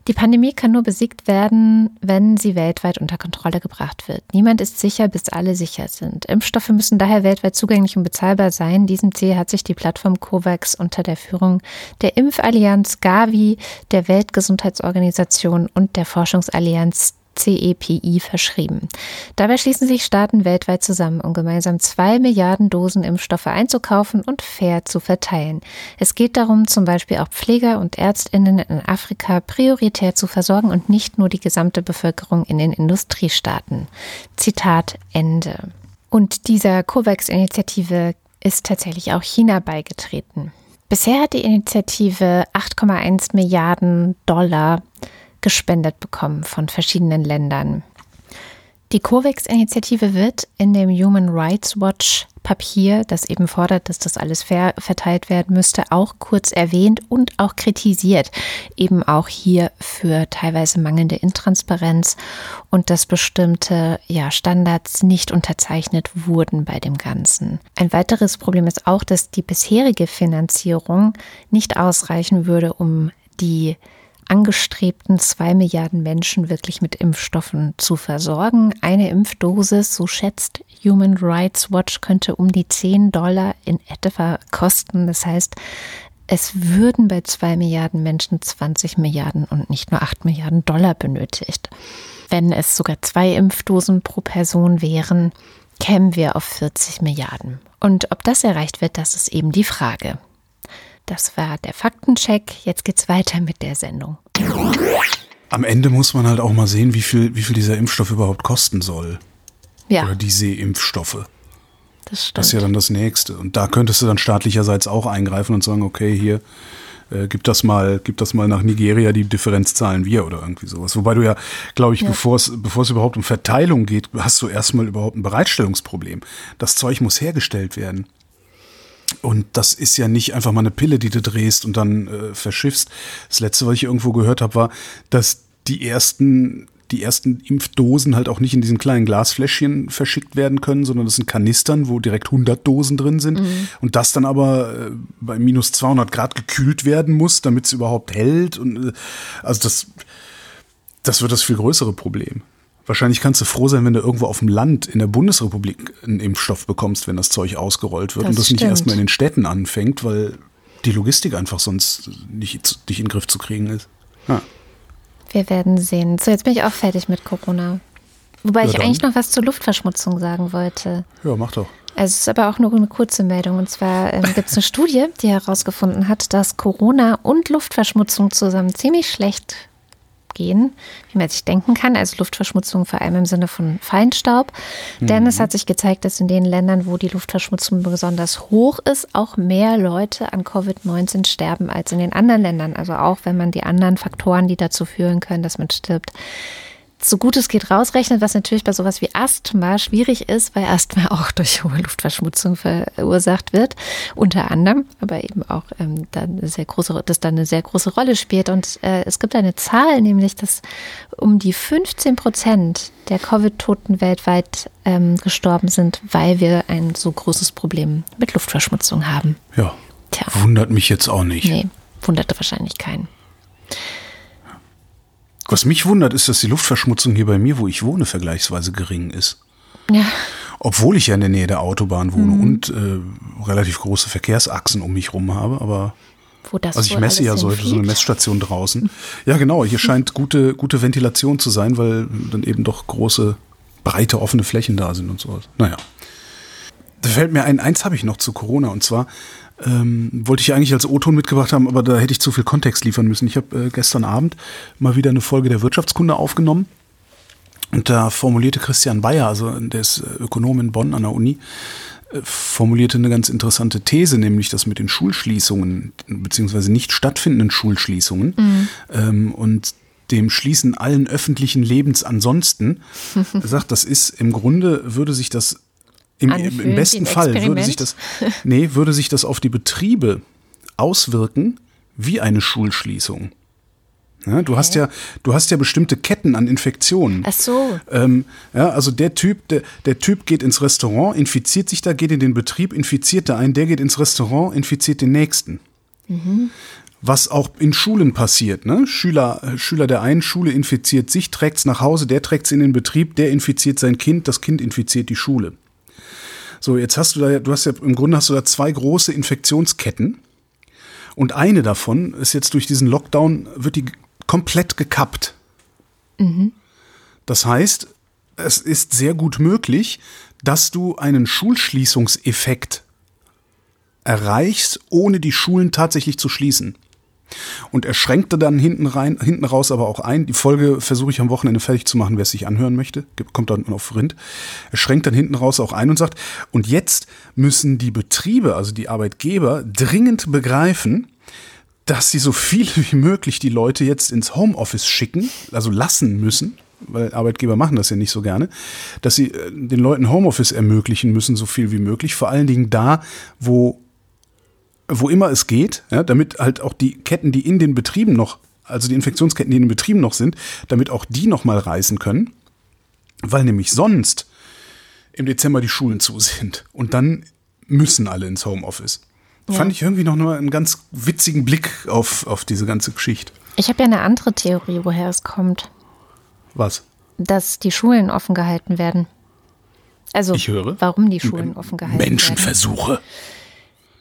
Die Pandemie kann nur besiegt werden, wenn sie weltweit unter Kontrolle gebracht wird. Niemand ist sicher, bis alle sicher sind. Impfstoffe müssen daher weltweit zugänglich und bezahlbar sein. Diesem Ziel hat sich die Plattform COVAX unter der Führung der Impfallianz Gavi, der Weltgesundheitsorganisation und der Forschungsallianz CEPI verschrieben. Dabei schließen sich Staaten weltweit zusammen, um gemeinsam zwei Milliarden Dosen Impfstoffe einzukaufen und fair zu verteilen. Es geht darum, zum Beispiel auch Pfleger und Ärztinnen in Afrika prioritär zu versorgen und nicht nur die gesamte Bevölkerung in den Industriestaaten. Zitat Ende. Und dieser COVAX-Initiative ist tatsächlich auch China beigetreten. Bisher hat die Initiative 8,1 Milliarden Dollar gespendet bekommen von verschiedenen Ländern. Die COVAX-Initiative wird in dem Human Rights Watch Papier, das eben fordert, dass das alles fair verteilt werden müsste, auch kurz erwähnt und auch kritisiert. Eben auch hier für teilweise mangelnde Intransparenz und dass bestimmte ja, Standards nicht unterzeichnet wurden bei dem Ganzen. Ein weiteres Problem ist auch, dass die bisherige Finanzierung nicht ausreichen würde, um die angestrebten zwei Milliarden Menschen wirklich mit Impfstoffen zu versorgen. Eine Impfdosis, so schätzt Human Rights Watch, könnte um die 10 Dollar in etwa kosten. Das heißt, es würden bei zwei Milliarden Menschen 20 Milliarden und nicht nur 8 Milliarden Dollar benötigt. Wenn es sogar zwei Impfdosen pro Person wären, kämen wir auf 40 Milliarden. Und ob das erreicht wird, das ist eben die Frage. Das war der Faktencheck. Jetzt geht's weiter mit der Sendung. Am Ende muss man halt auch mal sehen, wie viel, wie viel dieser Impfstoff überhaupt kosten soll. Ja. Oder diese Impfstoffe. Das stimmt. Das ist ja dann das Nächste. Und da könntest du dann staatlicherseits auch eingreifen und sagen, okay, hier, äh, gib das mal, gib das mal nach Nigeria, die Differenz zahlen wir oder irgendwie sowas. Wobei du ja, glaube ich, Ja. bevor es, bevor es überhaupt um Verteilung geht, hast du erstmal überhaupt ein Bereitstellungsproblem. Das Zeug muss hergestellt werden. Und das ist ja nicht einfach mal eine Pille, die du drehst und dann äh, verschiffst. Das letzte, was ich irgendwo gehört habe, war, dass die ersten, die ersten Impfdosen halt auch nicht in diesen kleinen Glasfläschchen verschickt werden können, sondern das sind Kanistern, wo direkt 100 Dosen drin sind. Und das dann aber äh, bei minus 200 Grad gekühlt werden muss, damit es überhaupt hält. Und äh, also das, das wird das viel größere Problem. Wahrscheinlich kannst du froh sein, wenn du irgendwo auf dem Land in der Bundesrepublik einen Impfstoff bekommst, wenn das Zeug ausgerollt wird Das und das nicht stimmt. erstmal in den Städten anfängt, weil die Logistik einfach sonst nicht, nicht in den Griff zu kriegen ist. Ja. Wir werden sehen. So, jetzt bin ich auch fertig mit Corona. Wobei Ja, ich dann. eigentlich noch was zur Luftverschmutzung sagen wollte. ja, mach doch. Also es ist aber auch nur eine kurze Meldung. Und zwar ähm, gibt es eine Studie, die herausgefunden hat, dass Corona und Luftverschmutzung zusammen ziemlich schlecht gehen, wie man sich denken kann. Also Luftverschmutzung vor allem im Sinne von Feinstaub. Denn es hat sich gezeigt, dass in den Ländern, wo die Luftverschmutzung besonders hoch ist, auch mehr Leute an Covid-19 sterben als in den anderen Ländern. Also auch wenn man die anderen Faktoren, die dazu führen können, dass man stirbt, so gut es geht rausrechnet, was natürlich bei sowas wie Asthma schwierig ist, weil Asthma auch durch hohe Luftverschmutzung verursacht wird, unter anderem, aber eben auch ähm, dann eine sehr große, das dann eine sehr große Rolle spielt. Und äh, es gibt eine Zahl, nämlich, dass um die 15 Prozent der Covid-Toten weltweit ähm, gestorben sind, weil wir ein so großes Problem mit Luftverschmutzung haben. Ja. Tja. Wundert mich jetzt auch nicht. Nee, wunderte wahrscheinlich keinen. Was mich wundert, ist, dass die Luftverschmutzung hier bei mir, wo ich wohne, vergleichsweise gering ist. Ja, Obwohl ich ja in der Nähe der Autobahn wohne Mhm. und äh, relativ große Verkehrsachsen um mich rum habe, aber wo das Also ich messe ja so, so eine. Messstation draußen. Ja, genau. Hier scheint gute, gute Ventilation zu sein, weil dann eben doch große, breite, offene Flächen da sind und sowas. Naja. Da fällt mir ein, eins habe ich noch zu Corona und zwar ähm, wollte ich eigentlich als O-Ton mitgebracht haben, aber da hätte ich zu viel Kontext liefern müssen. Ich habe äh, gestern Abend mal wieder eine Folge der Wirtschaftskunde aufgenommen. Und da formulierte Christian Bayer, also der ist äh, Ökonom in Bonn an der Uni, äh, formulierte eine ganz interessante These, nämlich das mit den Schulschließungen, beziehungsweise nicht stattfindenden Schulschließungen ähm, und dem Schließen allen öffentlichen Lebens ansonsten. Er sagt, das ist im Grunde, würde sich das im, Anfühlen im besten Fall würde sich das, nee, würde sich das auf die Betriebe auswirken wie eine Schulschließung. Ja, du hast ja, du hast ja bestimmte Ketten an Infektionen. Ach so. Ähm, ja, also der Typ, der, der Typ geht ins Restaurant, infiziert sich da, geht in den Betrieb, infiziert da einen, der geht ins Restaurant, infiziert den nächsten. Was auch in Schulen passiert, ne? Schüler, Schüler der einen Schule infiziert sich, trägt's nach Hause, der trägt's in den Betrieb, der infiziert sein Kind, das Kind infiziert die Schule. So, jetzt hast du da, du hast ja, im Grunde hast du da zwei große Infektionsketten. Und eine davon ist jetzt durch diesen Lockdown, wird die komplett gekappt. Das heißt, es ist sehr gut möglich, dass du einen Schulschließungseffekt erreichst, ohne die Schulen tatsächlich zu schließen. Und er schränkte dann hinten rein, hinten raus aber auch ein. Die Folge versuche ich am Wochenende fertig zu machen, wer es sich anhören möchte. Kommt dann auf Rind. Er schränkt dann hinten raus auch ein und sagt, und jetzt müssen die Betriebe, also die Arbeitgeber, dringend begreifen, dass sie so viel wie möglich die Leute jetzt ins Homeoffice schicken, also lassen müssen, weil Arbeitgeber machen das ja nicht so gerne, dass sie äh, den Leuten Homeoffice ermöglichen müssen, so viel wie möglich. Vor allen Dingen da, wo wo immer es geht, ja, damit halt auch die Ketten, die in den Betrieben noch, also die Infektionsketten, die in den Betrieben noch sind, damit auch die noch mal reißen können, weil nämlich sonst im Dezember die Schulen zu sind und dann müssen alle ins Homeoffice. Ja. Fand ich irgendwie noch nur einen ganz witzigen Blick auf, auf diese ganze Geschichte. Ich habe ja eine andere Theorie, woher es kommt. Was? Dass die Schulen offen gehalten werden. Also, ich höre. warum die Schulen offen gehalten Menschenversuche. werden. Menschenversuche.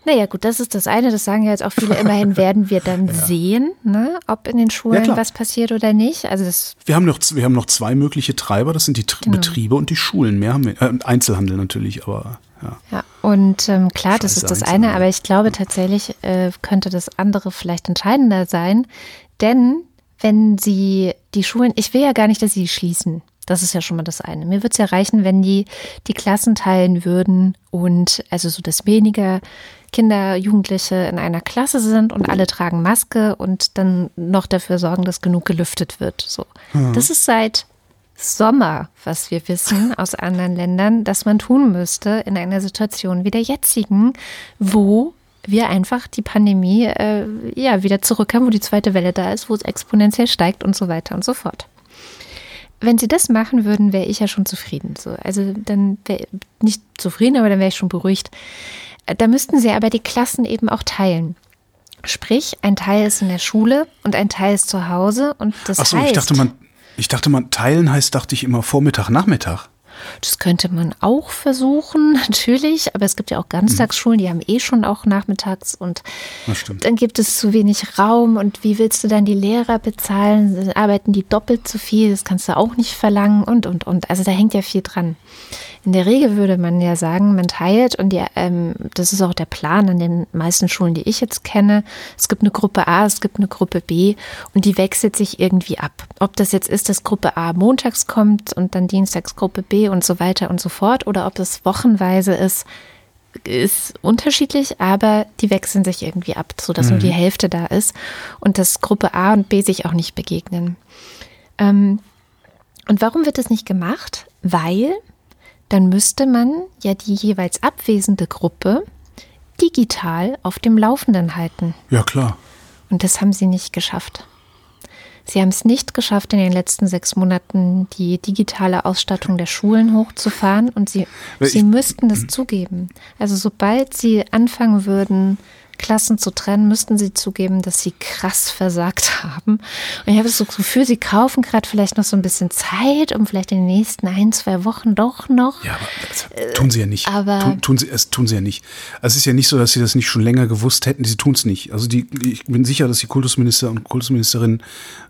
Naja, gut, das ist das eine. Das sagen ja jetzt auch viele. Immerhin werden wir dann ja. sehen, ne, ob in den Schulen ja, was passiert oder nicht. Also das wir, haben noch, wir haben noch zwei mögliche Treiber. Das sind die genau. Betriebe und die Schulen. Mehr haben wir. Äh, Einzelhandel natürlich, aber ja. Ja, und ähm, klar, Scheiße das ist das eine. Aber ich glaube tatsächlich äh, könnte das andere vielleicht entscheidender sein. Denn wenn sie die Schulen, ich will ja gar nicht, dass sie schließen. Das ist ja schon mal das eine. Mir würde es ja reichen, wenn die die Klassen teilen würden und also so, dass weniger Kinder, Jugendliche in einer Klasse sind und alle tragen Maske und dann noch dafür sorgen, dass genug gelüftet wird. So. Mhm. Das ist seit Sommer, was wir wissen aus anderen Ländern, dass man tun müsste in einer Situation wie der jetzigen, wo wir einfach die Pandemie äh, ja wieder zurück haben, wo die zweite Welle da ist, wo es exponentiell steigt und so weiter und so fort. Wenn sie das machen würden, wäre ich ja schon zufrieden. So. Also dann wäre nicht zufrieden, aber dann wäre ich schon beruhigt. Da müssten sie aber die Klassen eben auch teilen. Sprich, ein Teil ist in der Schule und ein Teil ist zu Hause und das Ach so, heißt. Ich dachte, man, ich dachte, man teilen heißt, dachte ich immer Vormittag, Nachmittag. Das könnte man auch versuchen, natürlich, aber es gibt ja auch Ganztagsschulen, die haben eh schon auch nachmittags und dann gibt es zu wenig Raum und wie willst du dann die Lehrer bezahlen? Dann arbeiten die doppelt so viel, das kannst du auch nicht verlangen und und und. Also da hängt ja viel dran. In der Regel würde man ja sagen, man teilt und die, ähm, das ist auch der Plan an den meisten Schulen, die ich jetzt kenne. Es gibt eine Gruppe A, es gibt eine Gruppe B und die wechselt sich irgendwie ab. Ob das jetzt ist, dass Gruppe A montags kommt und dann dienstags Gruppe B und so weiter und so fort oder ob es wochenweise ist, ist unterschiedlich, aber die wechseln sich irgendwie ab, sodass mhm. nur die Hälfte da ist und dass Gruppe A und B sich auch nicht begegnen. Ähm, und warum wird das nicht gemacht? Weil dann müsste man ja die jeweils abwesende Gruppe digital auf dem Laufenden halten. Ja, klar. Und das haben sie nicht geschafft. Sie haben es nicht geschafft, in den letzten sechs Monaten die digitale Ausstattung der Schulen hochzufahren und sie, sie müssten das zugeben. Also sobald sie anfangen würden, Klassen zu trennen, müssten sie zugeben, dass sie krass versagt haben. Und ich habe so das Gefühl, sie kaufen gerade vielleicht noch so ein bisschen Zeit, um vielleicht in den nächsten ein, zwei Wochen doch noch. Ja, aber tun sie ja nicht. Aber tun, tun, sie, es tun sie ja nicht. Also es ist ja nicht so, dass sie das nicht schon länger gewusst hätten. Sie tun es nicht. Also die, ich bin sicher, dass die Kultusminister und Kultusministerin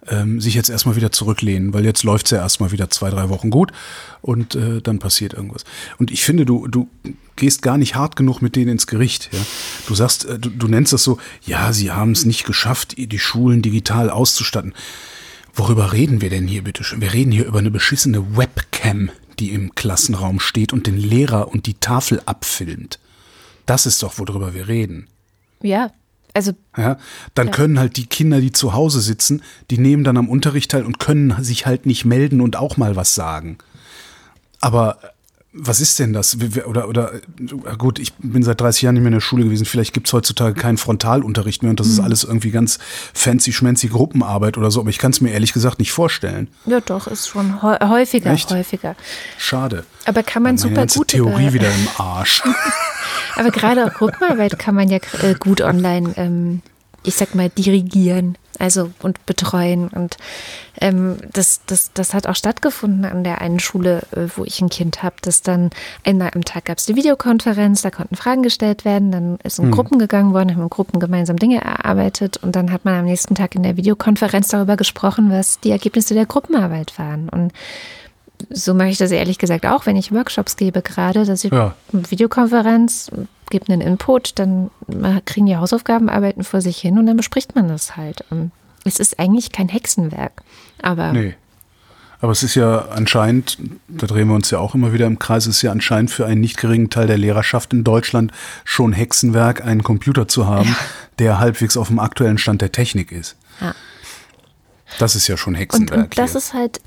ähm, sich jetzt erstmal wieder zurücklehnen, weil jetzt läuft es ja erstmal wieder zwei, drei Wochen gut und äh, dann passiert irgendwas. Und ich finde, du, du gehst gar nicht hart genug mit denen ins Gericht. Ja? Du sagst, äh, du, du nennst das so, ja, sie haben es nicht geschafft, die Schulen digital auszustatten. Worüber reden wir denn hier bitte schön? Wir reden hier über eine beschissene Webcam, die im Klassenraum steht und den Lehrer und die Tafel abfilmt. Das ist doch, worüber wir reden. Ja, also. Ja, dann ja. können halt die Kinder, die zu Hause sitzen, die nehmen dann am Unterricht teil und können sich halt nicht melden und auch mal was sagen. Aber was ist denn das? Oder, oder gut, ich bin seit 30 Jahren nicht mehr in der Schule gewesen. Vielleicht gibt es heutzutage keinen Frontalunterricht mehr und das mhm. ist alles irgendwie ganz fancy schmancy Gruppenarbeit oder so, aber ich kann es mir ehrlich gesagt nicht vorstellen. Ja, doch, ist schon häufiger, Echt? häufiger. Schade. Aber kann man Meine super ganze gut. Theorie über wieder im Arsch. aber gerade auch Gruppenarbeit kann man ja äh, gut online, ähm, ich sag mal, dirigieren also und betreuen. Und ähm, das, das, das hat auch stattgefunden an der einen Schule, äh, wo ich ein Kind habe, dass dann einmal am Tag gab es die Videokonferenz, da konnten Fragen gestellt werden, dann ist in mhm. Gruppen gegangen worden, haben in Gruppen gemeinsam Dinge erarbeitet und dann hat man am nächsten Tag in der Videokonferenz darüber gesprochen, was die Ergebnisse der Gruppenarbeit waren. Und so mache ich das ehrlich gesagt auch, wenn ich Workshops gebe gerade, dass ich Ja. eine Videokonferenz, gebe einen Input, dann kriegen die Hausaufgabenarbeiten vor sich hin und dann bespricht man das halt. Und Es ist eigentlich kein Hexenwerk, aber Nee. Aber es ist ja anscheinend, da drehen wir uns ja auch immer wieder im Kreis, es ist ja anscheinend für einen nicht geringen Teil der Lehrerschaft in Deutschland schon Hexenwerk, einen Computer zu haben, der halbwegs auf dem aktuellen Stand der Technik ist. Ja. Das ist ja schon und, Hexenwerk. und das hier. ist halt,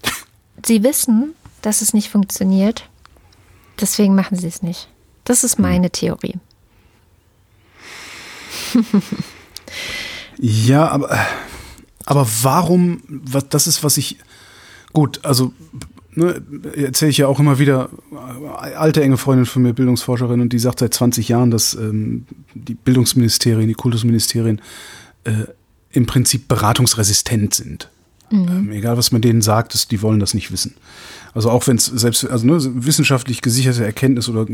sie wissen, dass es nicht funktioniert, deswegen machen sie es nicht. Das Hm. ist meine Theorie. Ja, aber, aber warum, was, das ist, was ich, gut, also, ne, erzähle ich ja auch immer wieder, äh, alte enge Freundin von mir, Bildungsforscherin, und die sagt seit 20 Jahren, dass ähm, die Bildungsministerien, die Kultusministerien äh, im Prinzip beratungsresistent sind. Ähm, egal, was man denen sagt, ist, die wollen das nicht wissen. Also auch wenn es selbst, also ne, wissenschaftlich gesicherte Erkenntnis oder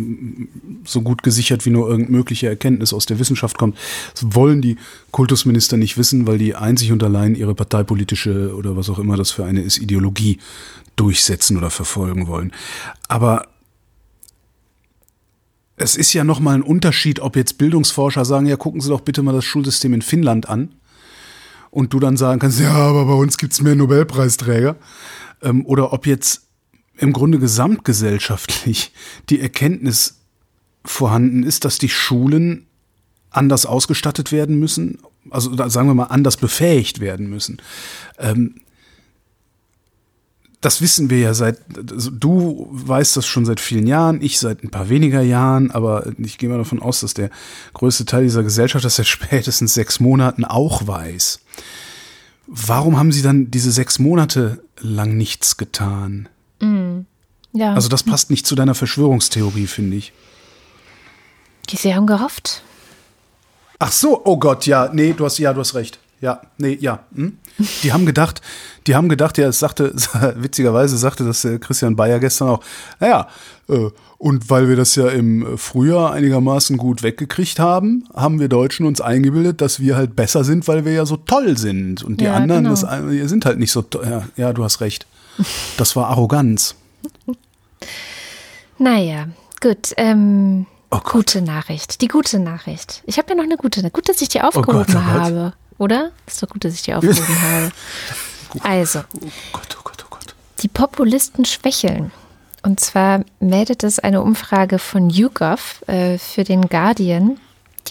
so gut gesichert wie nur irgendeine mögliche Erkenntnis aus der Wissenschaft kommt, das wollen die Kultusminister nicht wissen, weil die einzig und allein ihre parteipolitische oder was auch immer das für eine ist, Ideologie durchsetzen oder verfolgen wollen. Aber es ist ja nochmal ein Unterschied, ob jetzt Bildungsforscher sagen, ja, gucken Sie doch bitte mal das Schulsystem in Finnland an. Und du dann sagen kannst, ja, aber bei uns gibt's mehr Nobelpreisträger. Ähm, oder ob jetzt im Grunde gesamtgesellschaftlich die Erkenntnis vorhanden ist, dass die Schulen anders ausgestattet werden müssen, also sagen wir mal anders befähigt werden müssen. Ähm, das wissen wir ja seit, also du weißt das schon seit vielen Jahren, ich seit ein paar weniger Jahren, aber ich gehe mal davon aus, dass der größte Teil dieser Gesellschaft das seit spätestens sechs Monaten auch weiß. Warum haben sie dann diese sechs Monate lang nichts getan? Ja, Also das passt nicht zu deiner Verschwörungstheorie, finde ich. sie haben gehofft. Ach so, oh Gott, ja, nee, du hast, ja, du hast recht. Ja, nee, ja. Hm? Die haben gedacht, die haben gedacht, ja, es sagte, witzigerweise sagte das äh, Christian Bayer gestern auch, naja, äh, und weil wir das ja im Frühjahr einigermaßen gut weggekriegt haben, haben wir Deutschen uns eingebildet, dass wir halt besser sind, weil wir ja so toll sind. Und die Ja, anderen, genau. das, die sind halt nicht so toll. Ja, ja, du hast recht. Das war Arroganz. Naja, gut. Ähm, Oh gute Nachricht. Die gute Nachricht. Ich habe ja noch eine gute. Gut, dass ich die aufgehoben Gott, oh Gott. habe. Oder? Ist doch gut, dass ich die aufgehoben habe. Also, Oh Gott, oh Gott, oh Gott. die Populisten schwächeln. Und zwar meldet es eine Umfrage von YouGov äh, für den Guardian.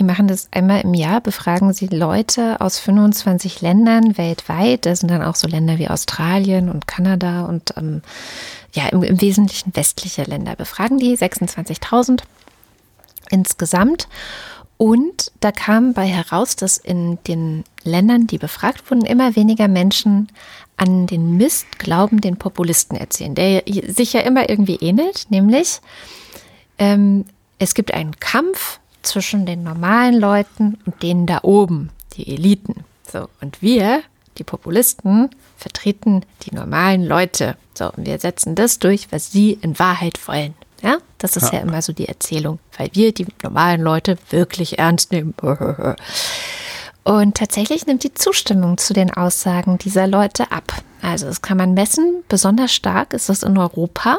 Die machen das einmal im Jahr, befragen sie Leute aus 25 Ländern weltweit. Da sind dann auch so Länder wie Australien und Kanada und ähm, ja, im, im Wesentlichen westliche Länder. Befragen die 26.000 insgesamt. Und da kam bei heraus, dass in den Ländern, die befragt wurden, immer weniger Menschen an den Mist glauben, den Populisten erzählen, der sich ja immer irgendwie ähnelt, nämlich ähm, es gibt einen Kampf zwischen den normalen Leuten und denen da oben, die Eliten. So, und wir, die Populisten, vertreten die normalen Leute. So, und wir setzen das durch, was sie in Wahrheit wollen. Ja, das ist ja, Ja. immer so die Erzählung, weil wir die normalen Leute wirklich ernst nehmen. Und tatsächlich nimmt die Zustimmung zu den Aussagen dieser Leute ab. Also das kann man messen. Besonders stark ist das in Europa.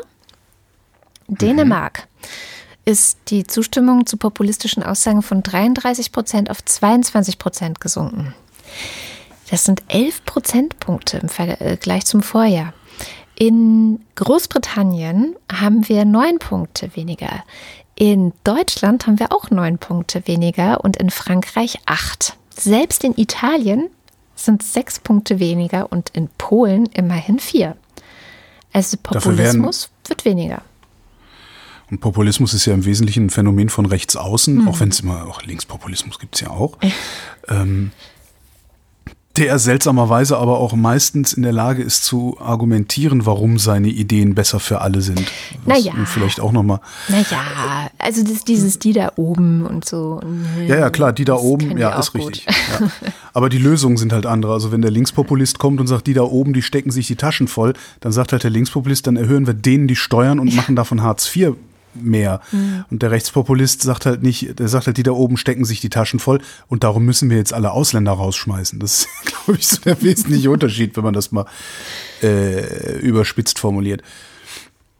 Dänemark ist die Zustimmung zu populistischen Aussagen von 33 Prozent auf 22 Prozent gesunken. Das sind 11 Prozentpunkte im Vergleich zum Vorjahr. In Großbritannien haben wir neun Punkte weniger. In Deutschland haben wir auch neun Punkte weniger und in Frankreich acht. Selbst in Italien sind sechs Punkte weniger und in Polen immerhin vier. Also Dafür werden- Populismus wird weniger. Und Populismus ist ja im Wesentlichen ein Phänomen von rechts außen, auch wenn es immer, auch Linkspopulismus gibt es ja auch. ähm, der seltsamerweise aber auch meistens in der Lage ist zu argumentieren, warum seine Ideen besser für alle sind. Was Naja. Vielleicht auch nochmal. Naja, also das, dieses die da oben und so. Ja, ja, klar, die da Das oben, ja, ist gut. richtig. Ja. Aber die Lösungen sind halt andere. Also wenn der Linkspopulist kommt und sagt, die da oben, die stecken sich die Taschen voll, dann sagt halt der Linkspopulist, dann erhöhen wir denen die Steuern und machen davon Hartz IV mehr. Mhm. Und der Rechtspopulist sagt halt nicht, der sagt halt, die da oben stecken sich die Taschen voll und darum müssen wir jetzt alle Ausländer rausschmeißen. Das ist, glaube ich, so der wesentliche Unterschied, wenn man das mal äh, überspitzt formuliert.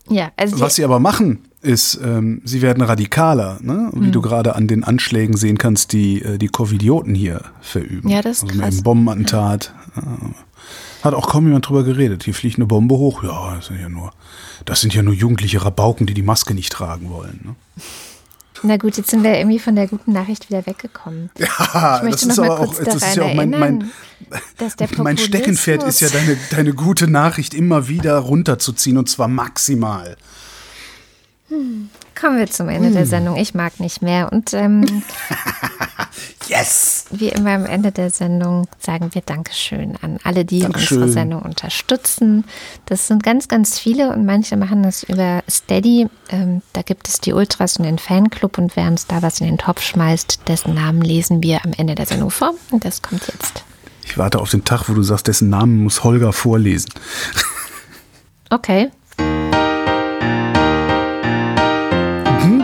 Ja, also Was sie aber machen, ist, ähm, sie werden radikaler, ne? wie Hm. du gerade an den Anschlägen sehen kannst, die äh, die Covidioten hier verüben. Ja, das ist also krass. einem Bombenattentat. Äh, hat auch kaum jemand drüber geredet. Hier fliegt eine Bombe hoch. Ja, das sind ja nur, das sind ja nur jugendliche Rabauken, die die Maske nicht tragen wollen. Ne? na gut, jetzt sind wir irgendwie von der guten Nachricht wieder weggekommen. Ja, Ich möchte noch mal kurz das ist ja auch mein, mein, erinnern, mein Steckenpferd ist ja deine, deine gute Nachricht immer wieder runterzuziehen und zwar maximal. Kommen wir zum Ende Hm. der Sendung. Ich mag nicht mehr. Und ähm, Yes! wie immer am Ende der Sendung sagen wir Dankeschön an alle, die Dankeschön. unsere Sendung unterstützen. Das sind ganz, ganz viele und manche machen das über Steady. Ähm, da gibt es die Ultras und den Fanclub und wer uns da was in den Topf schmeißt, dessen Namen lesen wir am Ende der Sendung vor. Und das kommt jetzt. Ich warte auf den Tag, wo du sagst, dessen Namen muss Holger vorlesen. Okay.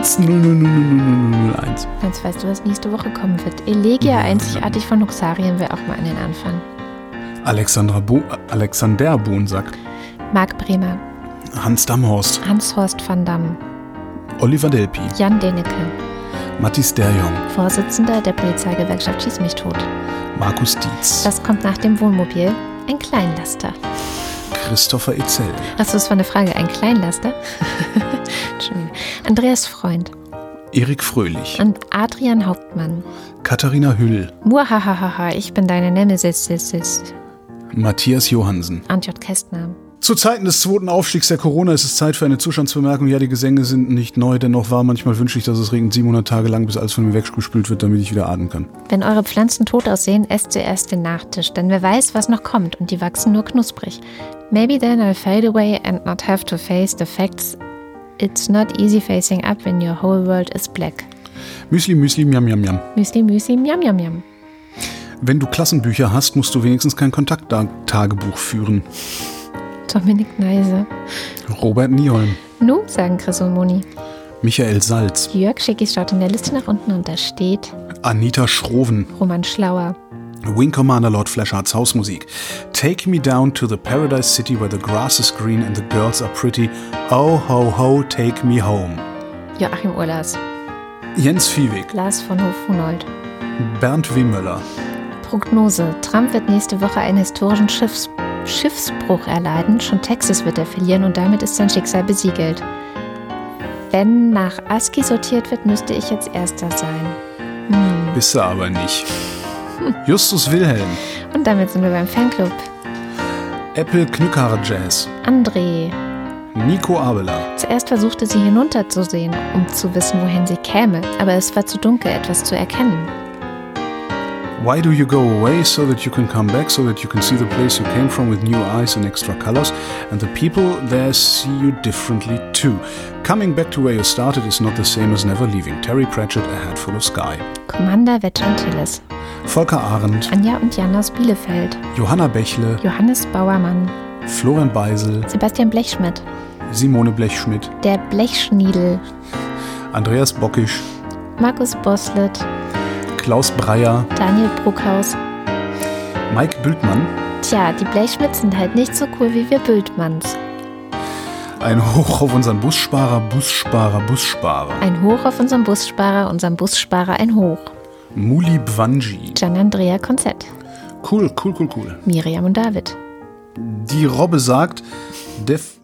00001. Jetzt weißt du, was nächste Woche kommen wird. Elegia einzigartig von Luxarien will auch mal an den Anfang. Alexandra Bo Alexander Bonsack, Marc Bremer, Hans Damhorst, Hans-Horst van Damme, Oliver Delpi, Jan Denecke, Mathis Derjong, Vorsitzender der Polizeigewerkschaft Schieß mich tot. Markus Dietz, Das kommt nach dem Wohnmobil. Ein Kleinlaster. Christopher Etzel, Achso, das war eine Frage. Ein Kleinlaster? Entschuldigung. Andreas Freund Erik Fröhlich, und Adrian Hauptmann. Katharina Hüll, Muahahaha, ich bin deine Nemesis. sis, sis. Matthias Johansen. Antjot Kästner. Zu Zeiten des zweiten Aufstiegs der Corona ist es Zeit für eine Zustandsbemerkung. Ja, die Gesänge sind nicht neu, dennoch war manchmal wünsche ich, dass es regnet 700 Tage lang, bis alles von mir weggespült wird, damit ich wieder atmen kann. Wenn eure Pflanzen tot aussehen, esst zuerst den Nachtisch, denn wer weiß, was noch kommt und die wachsen nur knusprig. Maybe then I'll fade away and not have to face the facts. It's not easy facing up when your whole world is black. Müsli, Müsli, Miam, Miam, Miam. Müsli, Müsli, miam, miam, miam. Wenn du Klassenbücher hast, musst du wenigstens kein Kontakttagebuch führen. Dominik Neise. Robert Nieholm, Nu, sagen Chris und Moni. Michael Salz, Jörg Schickis schaut in der Liste nach unten und da steht Anita Schroven, Roman Schlauer. Wing Commander Lord Fleshards Hausmusik. Take me down to the paradise city where the grass is green and the girls are pretty. Oh ho ho, take me home. Joachim Urlas. Jens Viehweg, Lars von Hof-Hunold. Bernd Wimöller, Prognose. Trump wird nächste Woche einen historischen Schiffs Schiffsbruch erleiden. Schon Texas wird er verlieren und damit ist sein Schicksal besiegelt. Wenn nach ASCII sortiert wird, müsste ich jetzt Erster sein. bist du aber nicht. Justus Wilhelm, Und damit sind wir beim Fanclub. Apple Knückhaare Jazz, André. Nico Abela, Zuerst versuchte sie hinunterzusehen, um zu wissen, wohin sie käme, aber es war zu dunkel, etwas zu erkennen. Why do you go away so that you can come back, so that you can see the place you came from with new eyes and extra colors, and the people there see you differently too? Coming back to where you started is not the same as never leaving. Terry Pratchett, A Hat Full of Sky. Commander Wetsch-Antilles. Volker Arendt, Anja und Jan aus Bielefeld. Johanna Bächle, Johannes Bauermann. Florian Beisel, Sebastian Blechschmidt. Simone Blechschmidt, Der Blechschniedel. Andreas Bockisch, Markus Boslett. Klaus Breyer, Daniel Bruckhaus. Mike Bültmann. Tja, die Blechschmidts sind halt nicht so cool wie wir Bültmanns. Ein Hoch auf unseren Bussparer, Bussparer, Bussparer. Ein Hoch auf unseren Bussparer, unserem Bussparer ein Hoch. Muli Bwanji. Gian Andrea Konzett. Cool, cool, cool, cool. Miriam und David. Die Robbe sagt, Def.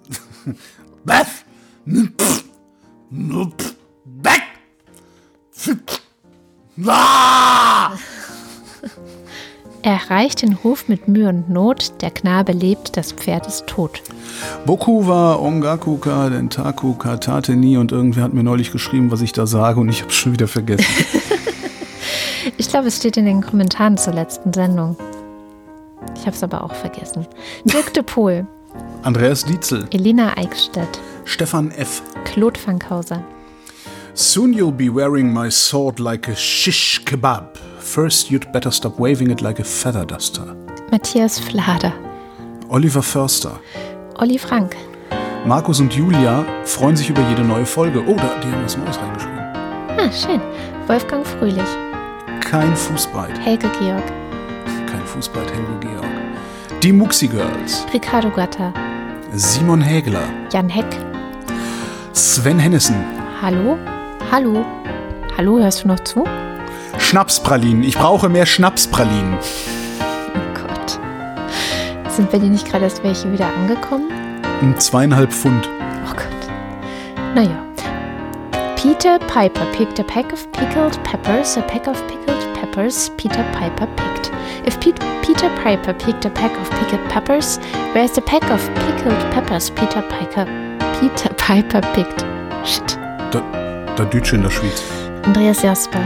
Bef! Npf! Er erreicht den Hof mit Mühe und Not. Der Knabe lebt, das Pferd ist tot. Boku wa Ongaku ka Dentaku ka Tateni und irgendwer hat mir neulich geschrieben, was ich da sage und ich habe schon wieder vergessen. Ich glaube, es steht in den Kommentaren zur letzten Sendung. Ich habe es aber auch vergessen. Dirk de Pohl, Andreas Dietzel, Elena Eickstedt, Stefan F. Claude Fankhauser, Soon you'll be wearing my sword like a shish kebab. First you'd better stop waving it like a feather duster. Matthias Flader, Oliver Förster. Olli Frank, Markus und Julia freuen sich über jede neue Folge. Oh, da, die haben was Neues reingeschrieben. ah, schön, Wolfgang Fröhlich, Kein Fußbreit. Helge Georg, Kein Fußbreit, Helge Georg. Die Muxi Girls. Ricardo Gatter, Simon Hägler. Jan Heck, Sven Hennissen. Hallo? Hallo? Hallo, hörst du noch zu? Schnapspralinen. Ich brauche mehr Schnapspralinen. Oh Gott. Sind bei dir nicht gerade erst welche wieder angekommen? Um zweieinhalb Pfund. Oh Gott. Naja. Peter Piper picked a pack of pickled peppers, a pack of pickled peppers Peter Piper picked. If Pete, Peter Piper picked a pack of pickled peppers, where's the pack of pickled peppers Peter Piper Peter Piper picked? Shit. Da, da Dütsch in der Schweiz. Andreas Jasper.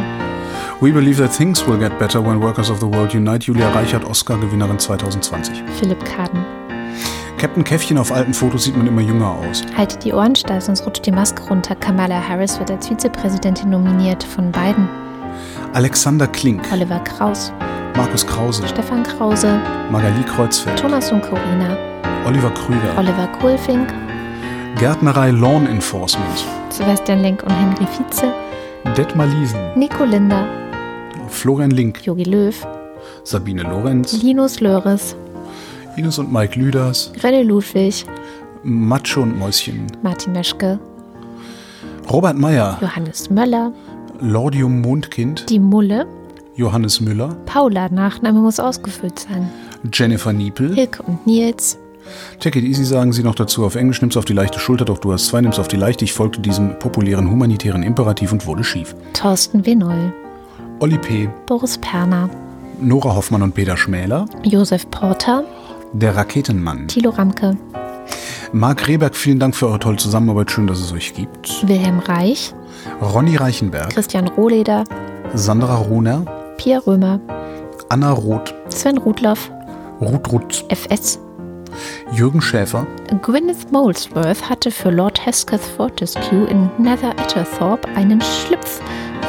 We believe that things will get better when workers of the world unite. Julia Reichert, Oscar-Gewinnerin 2020. Philipp Kaden. Captain Käffchen auf alten Fotos sieht man immer jünger aus. Haltet die Ohren steif, sonst rutscht die Maske runter. Kamala Harris wird als Vizepräsidentin nominiert von Biden. Alexander Klink, Oliver Kraus, Markus Krause, Stefan Krause, Magali Kreuzfeld, Thomas und Corina, Oliver Krüger, Oliver Kohlfink, Gärtnerei Lawn Enforcement, Sebastian Lenk und Henry Vize, Detmar Liesen, Nico Linder, Florian Link, Jogi Löw, Sabine Lorenz, Linus Löres, Ines und Mike Lüders, René Ludwig, Matsche und Mäuschen, Martin Meschke, Robert Meyer, Johannes Möller, Lordium Mondkind, die Mulle, Johannes Müller, Paula, Nachname muss ausgefüllt sein, Jennifer Niepel. Hilke und Nils, Take it easy sagen sie noch dazu. Auf Englisch nimm's auf die leichte Schulter, doch du hast zwei, nimm's auf die leichte. Ich folgte diesem populären humanitären Imperativ und wurde schief. Thorsten Wenoll, Olli P., Boris Perner, Nora Hoffmann und Peter Schmäler, Josef Porter, der Raketenmann. Thilo Ramke, Marc Rehberg, vielen Dank für eure tolle Zusammenarbeit. Schön, dass es euch gibt. Wilhelm Reich, Ronny Reichenberg, Christian Rohleder, Sandra Rohner, Pierre Römer, Anna Roth, Sven Rudloff, Ruth Rutz, FS. Jürgen Schäfer, Gwyneth Molesworth hatte für Lord Hesketh Fortescue in Nether Atterthorpe einen Schlipf,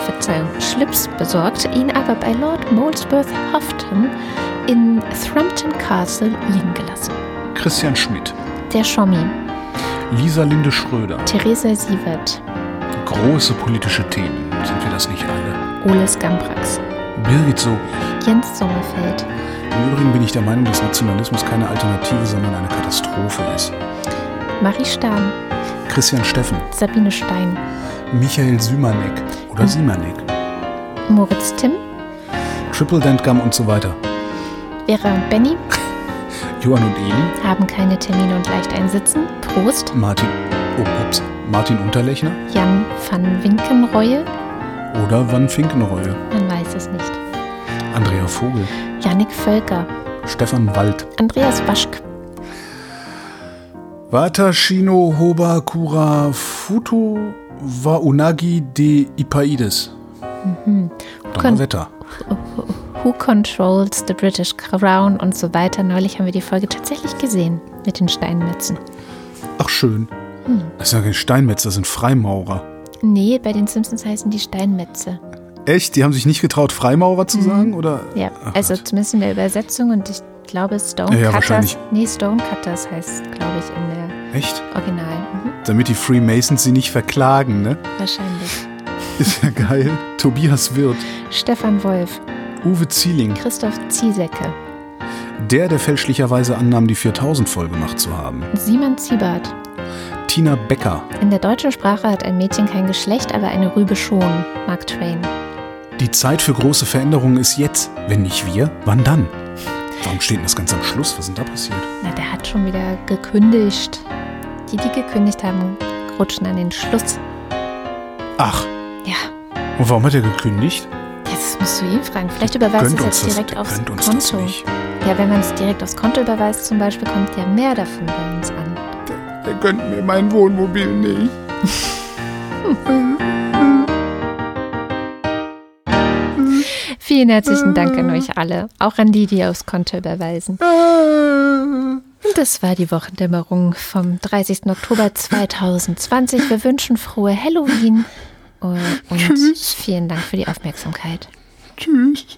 Verzeihung, Schlips besorgt, ihn aber bei Lord Molesworth Houghton in Thrumpton Castle liegen gelassen. Christian Schmidt, Der Schommi, Lisa Linde Schröder. Theresa Sievert, Große politische Themen. Sind wir das nicht alle? Oles Gambrax, Birgit so. Jens Sommerfeld, Im Übrigen bin ich der Meinung, dass Nationalismus keine Alternative, sondern eine Katastrophe ist. Marie Stahn, Christian Steffen, Sabine Stein, Michael Sümanek oder Simanek, Moritz Timm, Triple Dent Gum und so weiter. Vera und Benny. Johann und Eli, haben keine Termine und leicht einsitzen. Prost. Martin, oh, ups, Martin Unterlechner. Jan van Winkenreue, oder Van Finkenreue, man weiß es nicht. Andrea Vogel, Jannik Völker, Stefan Wald, Andreas Waschk, Watashino Hoba Kura Futo wa Unagi de Ipaides. Donnerwetter. Who Controls the British Crown und so weiter. Neulich haben wir die Folge tatsächlich gesehen mit den Steinmetzen. Ach schön. Das sind ja keine Steinmetz, das sind Freimaurer. Nee, bei den Simpsons heißen die Steinmetze. Echt? Die haben sich nicht getraut, Freimaurer zu sagen? Oder? Ja, Ach also Gott. zumindest in der Übersetzung und ich glaube Stonecutters. Ja, ja, wahrscheinlich. Nee, Stonecutters heißt, glaube ich, in der Echt? Original. Mhm, Damit die Freemasons sie nicht verklagen, ne? wahrscheinlich. Ist ja geil. Tobias Wirth, Stefan Wolf, Uwe Zieling, Christoph Ziesecke, der, der fälschlicherweise annahm, die 4000 voll gemacht zu haben. Simon Ziebert. Tina Becker, In der deutschen Sprache hat ein Mädchen kein Geschlecht, aber eine Rübe schon. Mark Twain. die Zeit für große Veränderungen ist jetzt. Wenn nicht wir, wann dann? Warum steht denn das ganz am Schluss? Was ist denn da passiert? Na, der hat schon wieder gekündigt. Die, die gekündigt haben, rutschen an den Schluss. Ach, Ja, und warum hat er gekündigt? das musst du ihn fragen. Vielleicht überweist Gönnt es jetzt direkt aufs Konto. Ja, wenn man es direkt aufs Konto überweist zum Beispiel, kommt ja mehr davon bei uns an. Der gönnt mir mein Wohnmobil nicht. Vielen herzlichen Dank an euch alle, auch an die, die aufs Konto überweisen. Und das war die Wochendämmerung vom 30. Oktober 2020. Wir wünschen frohe Halloween und vielen Dank für die Aufmerksamkeit. Tschüss.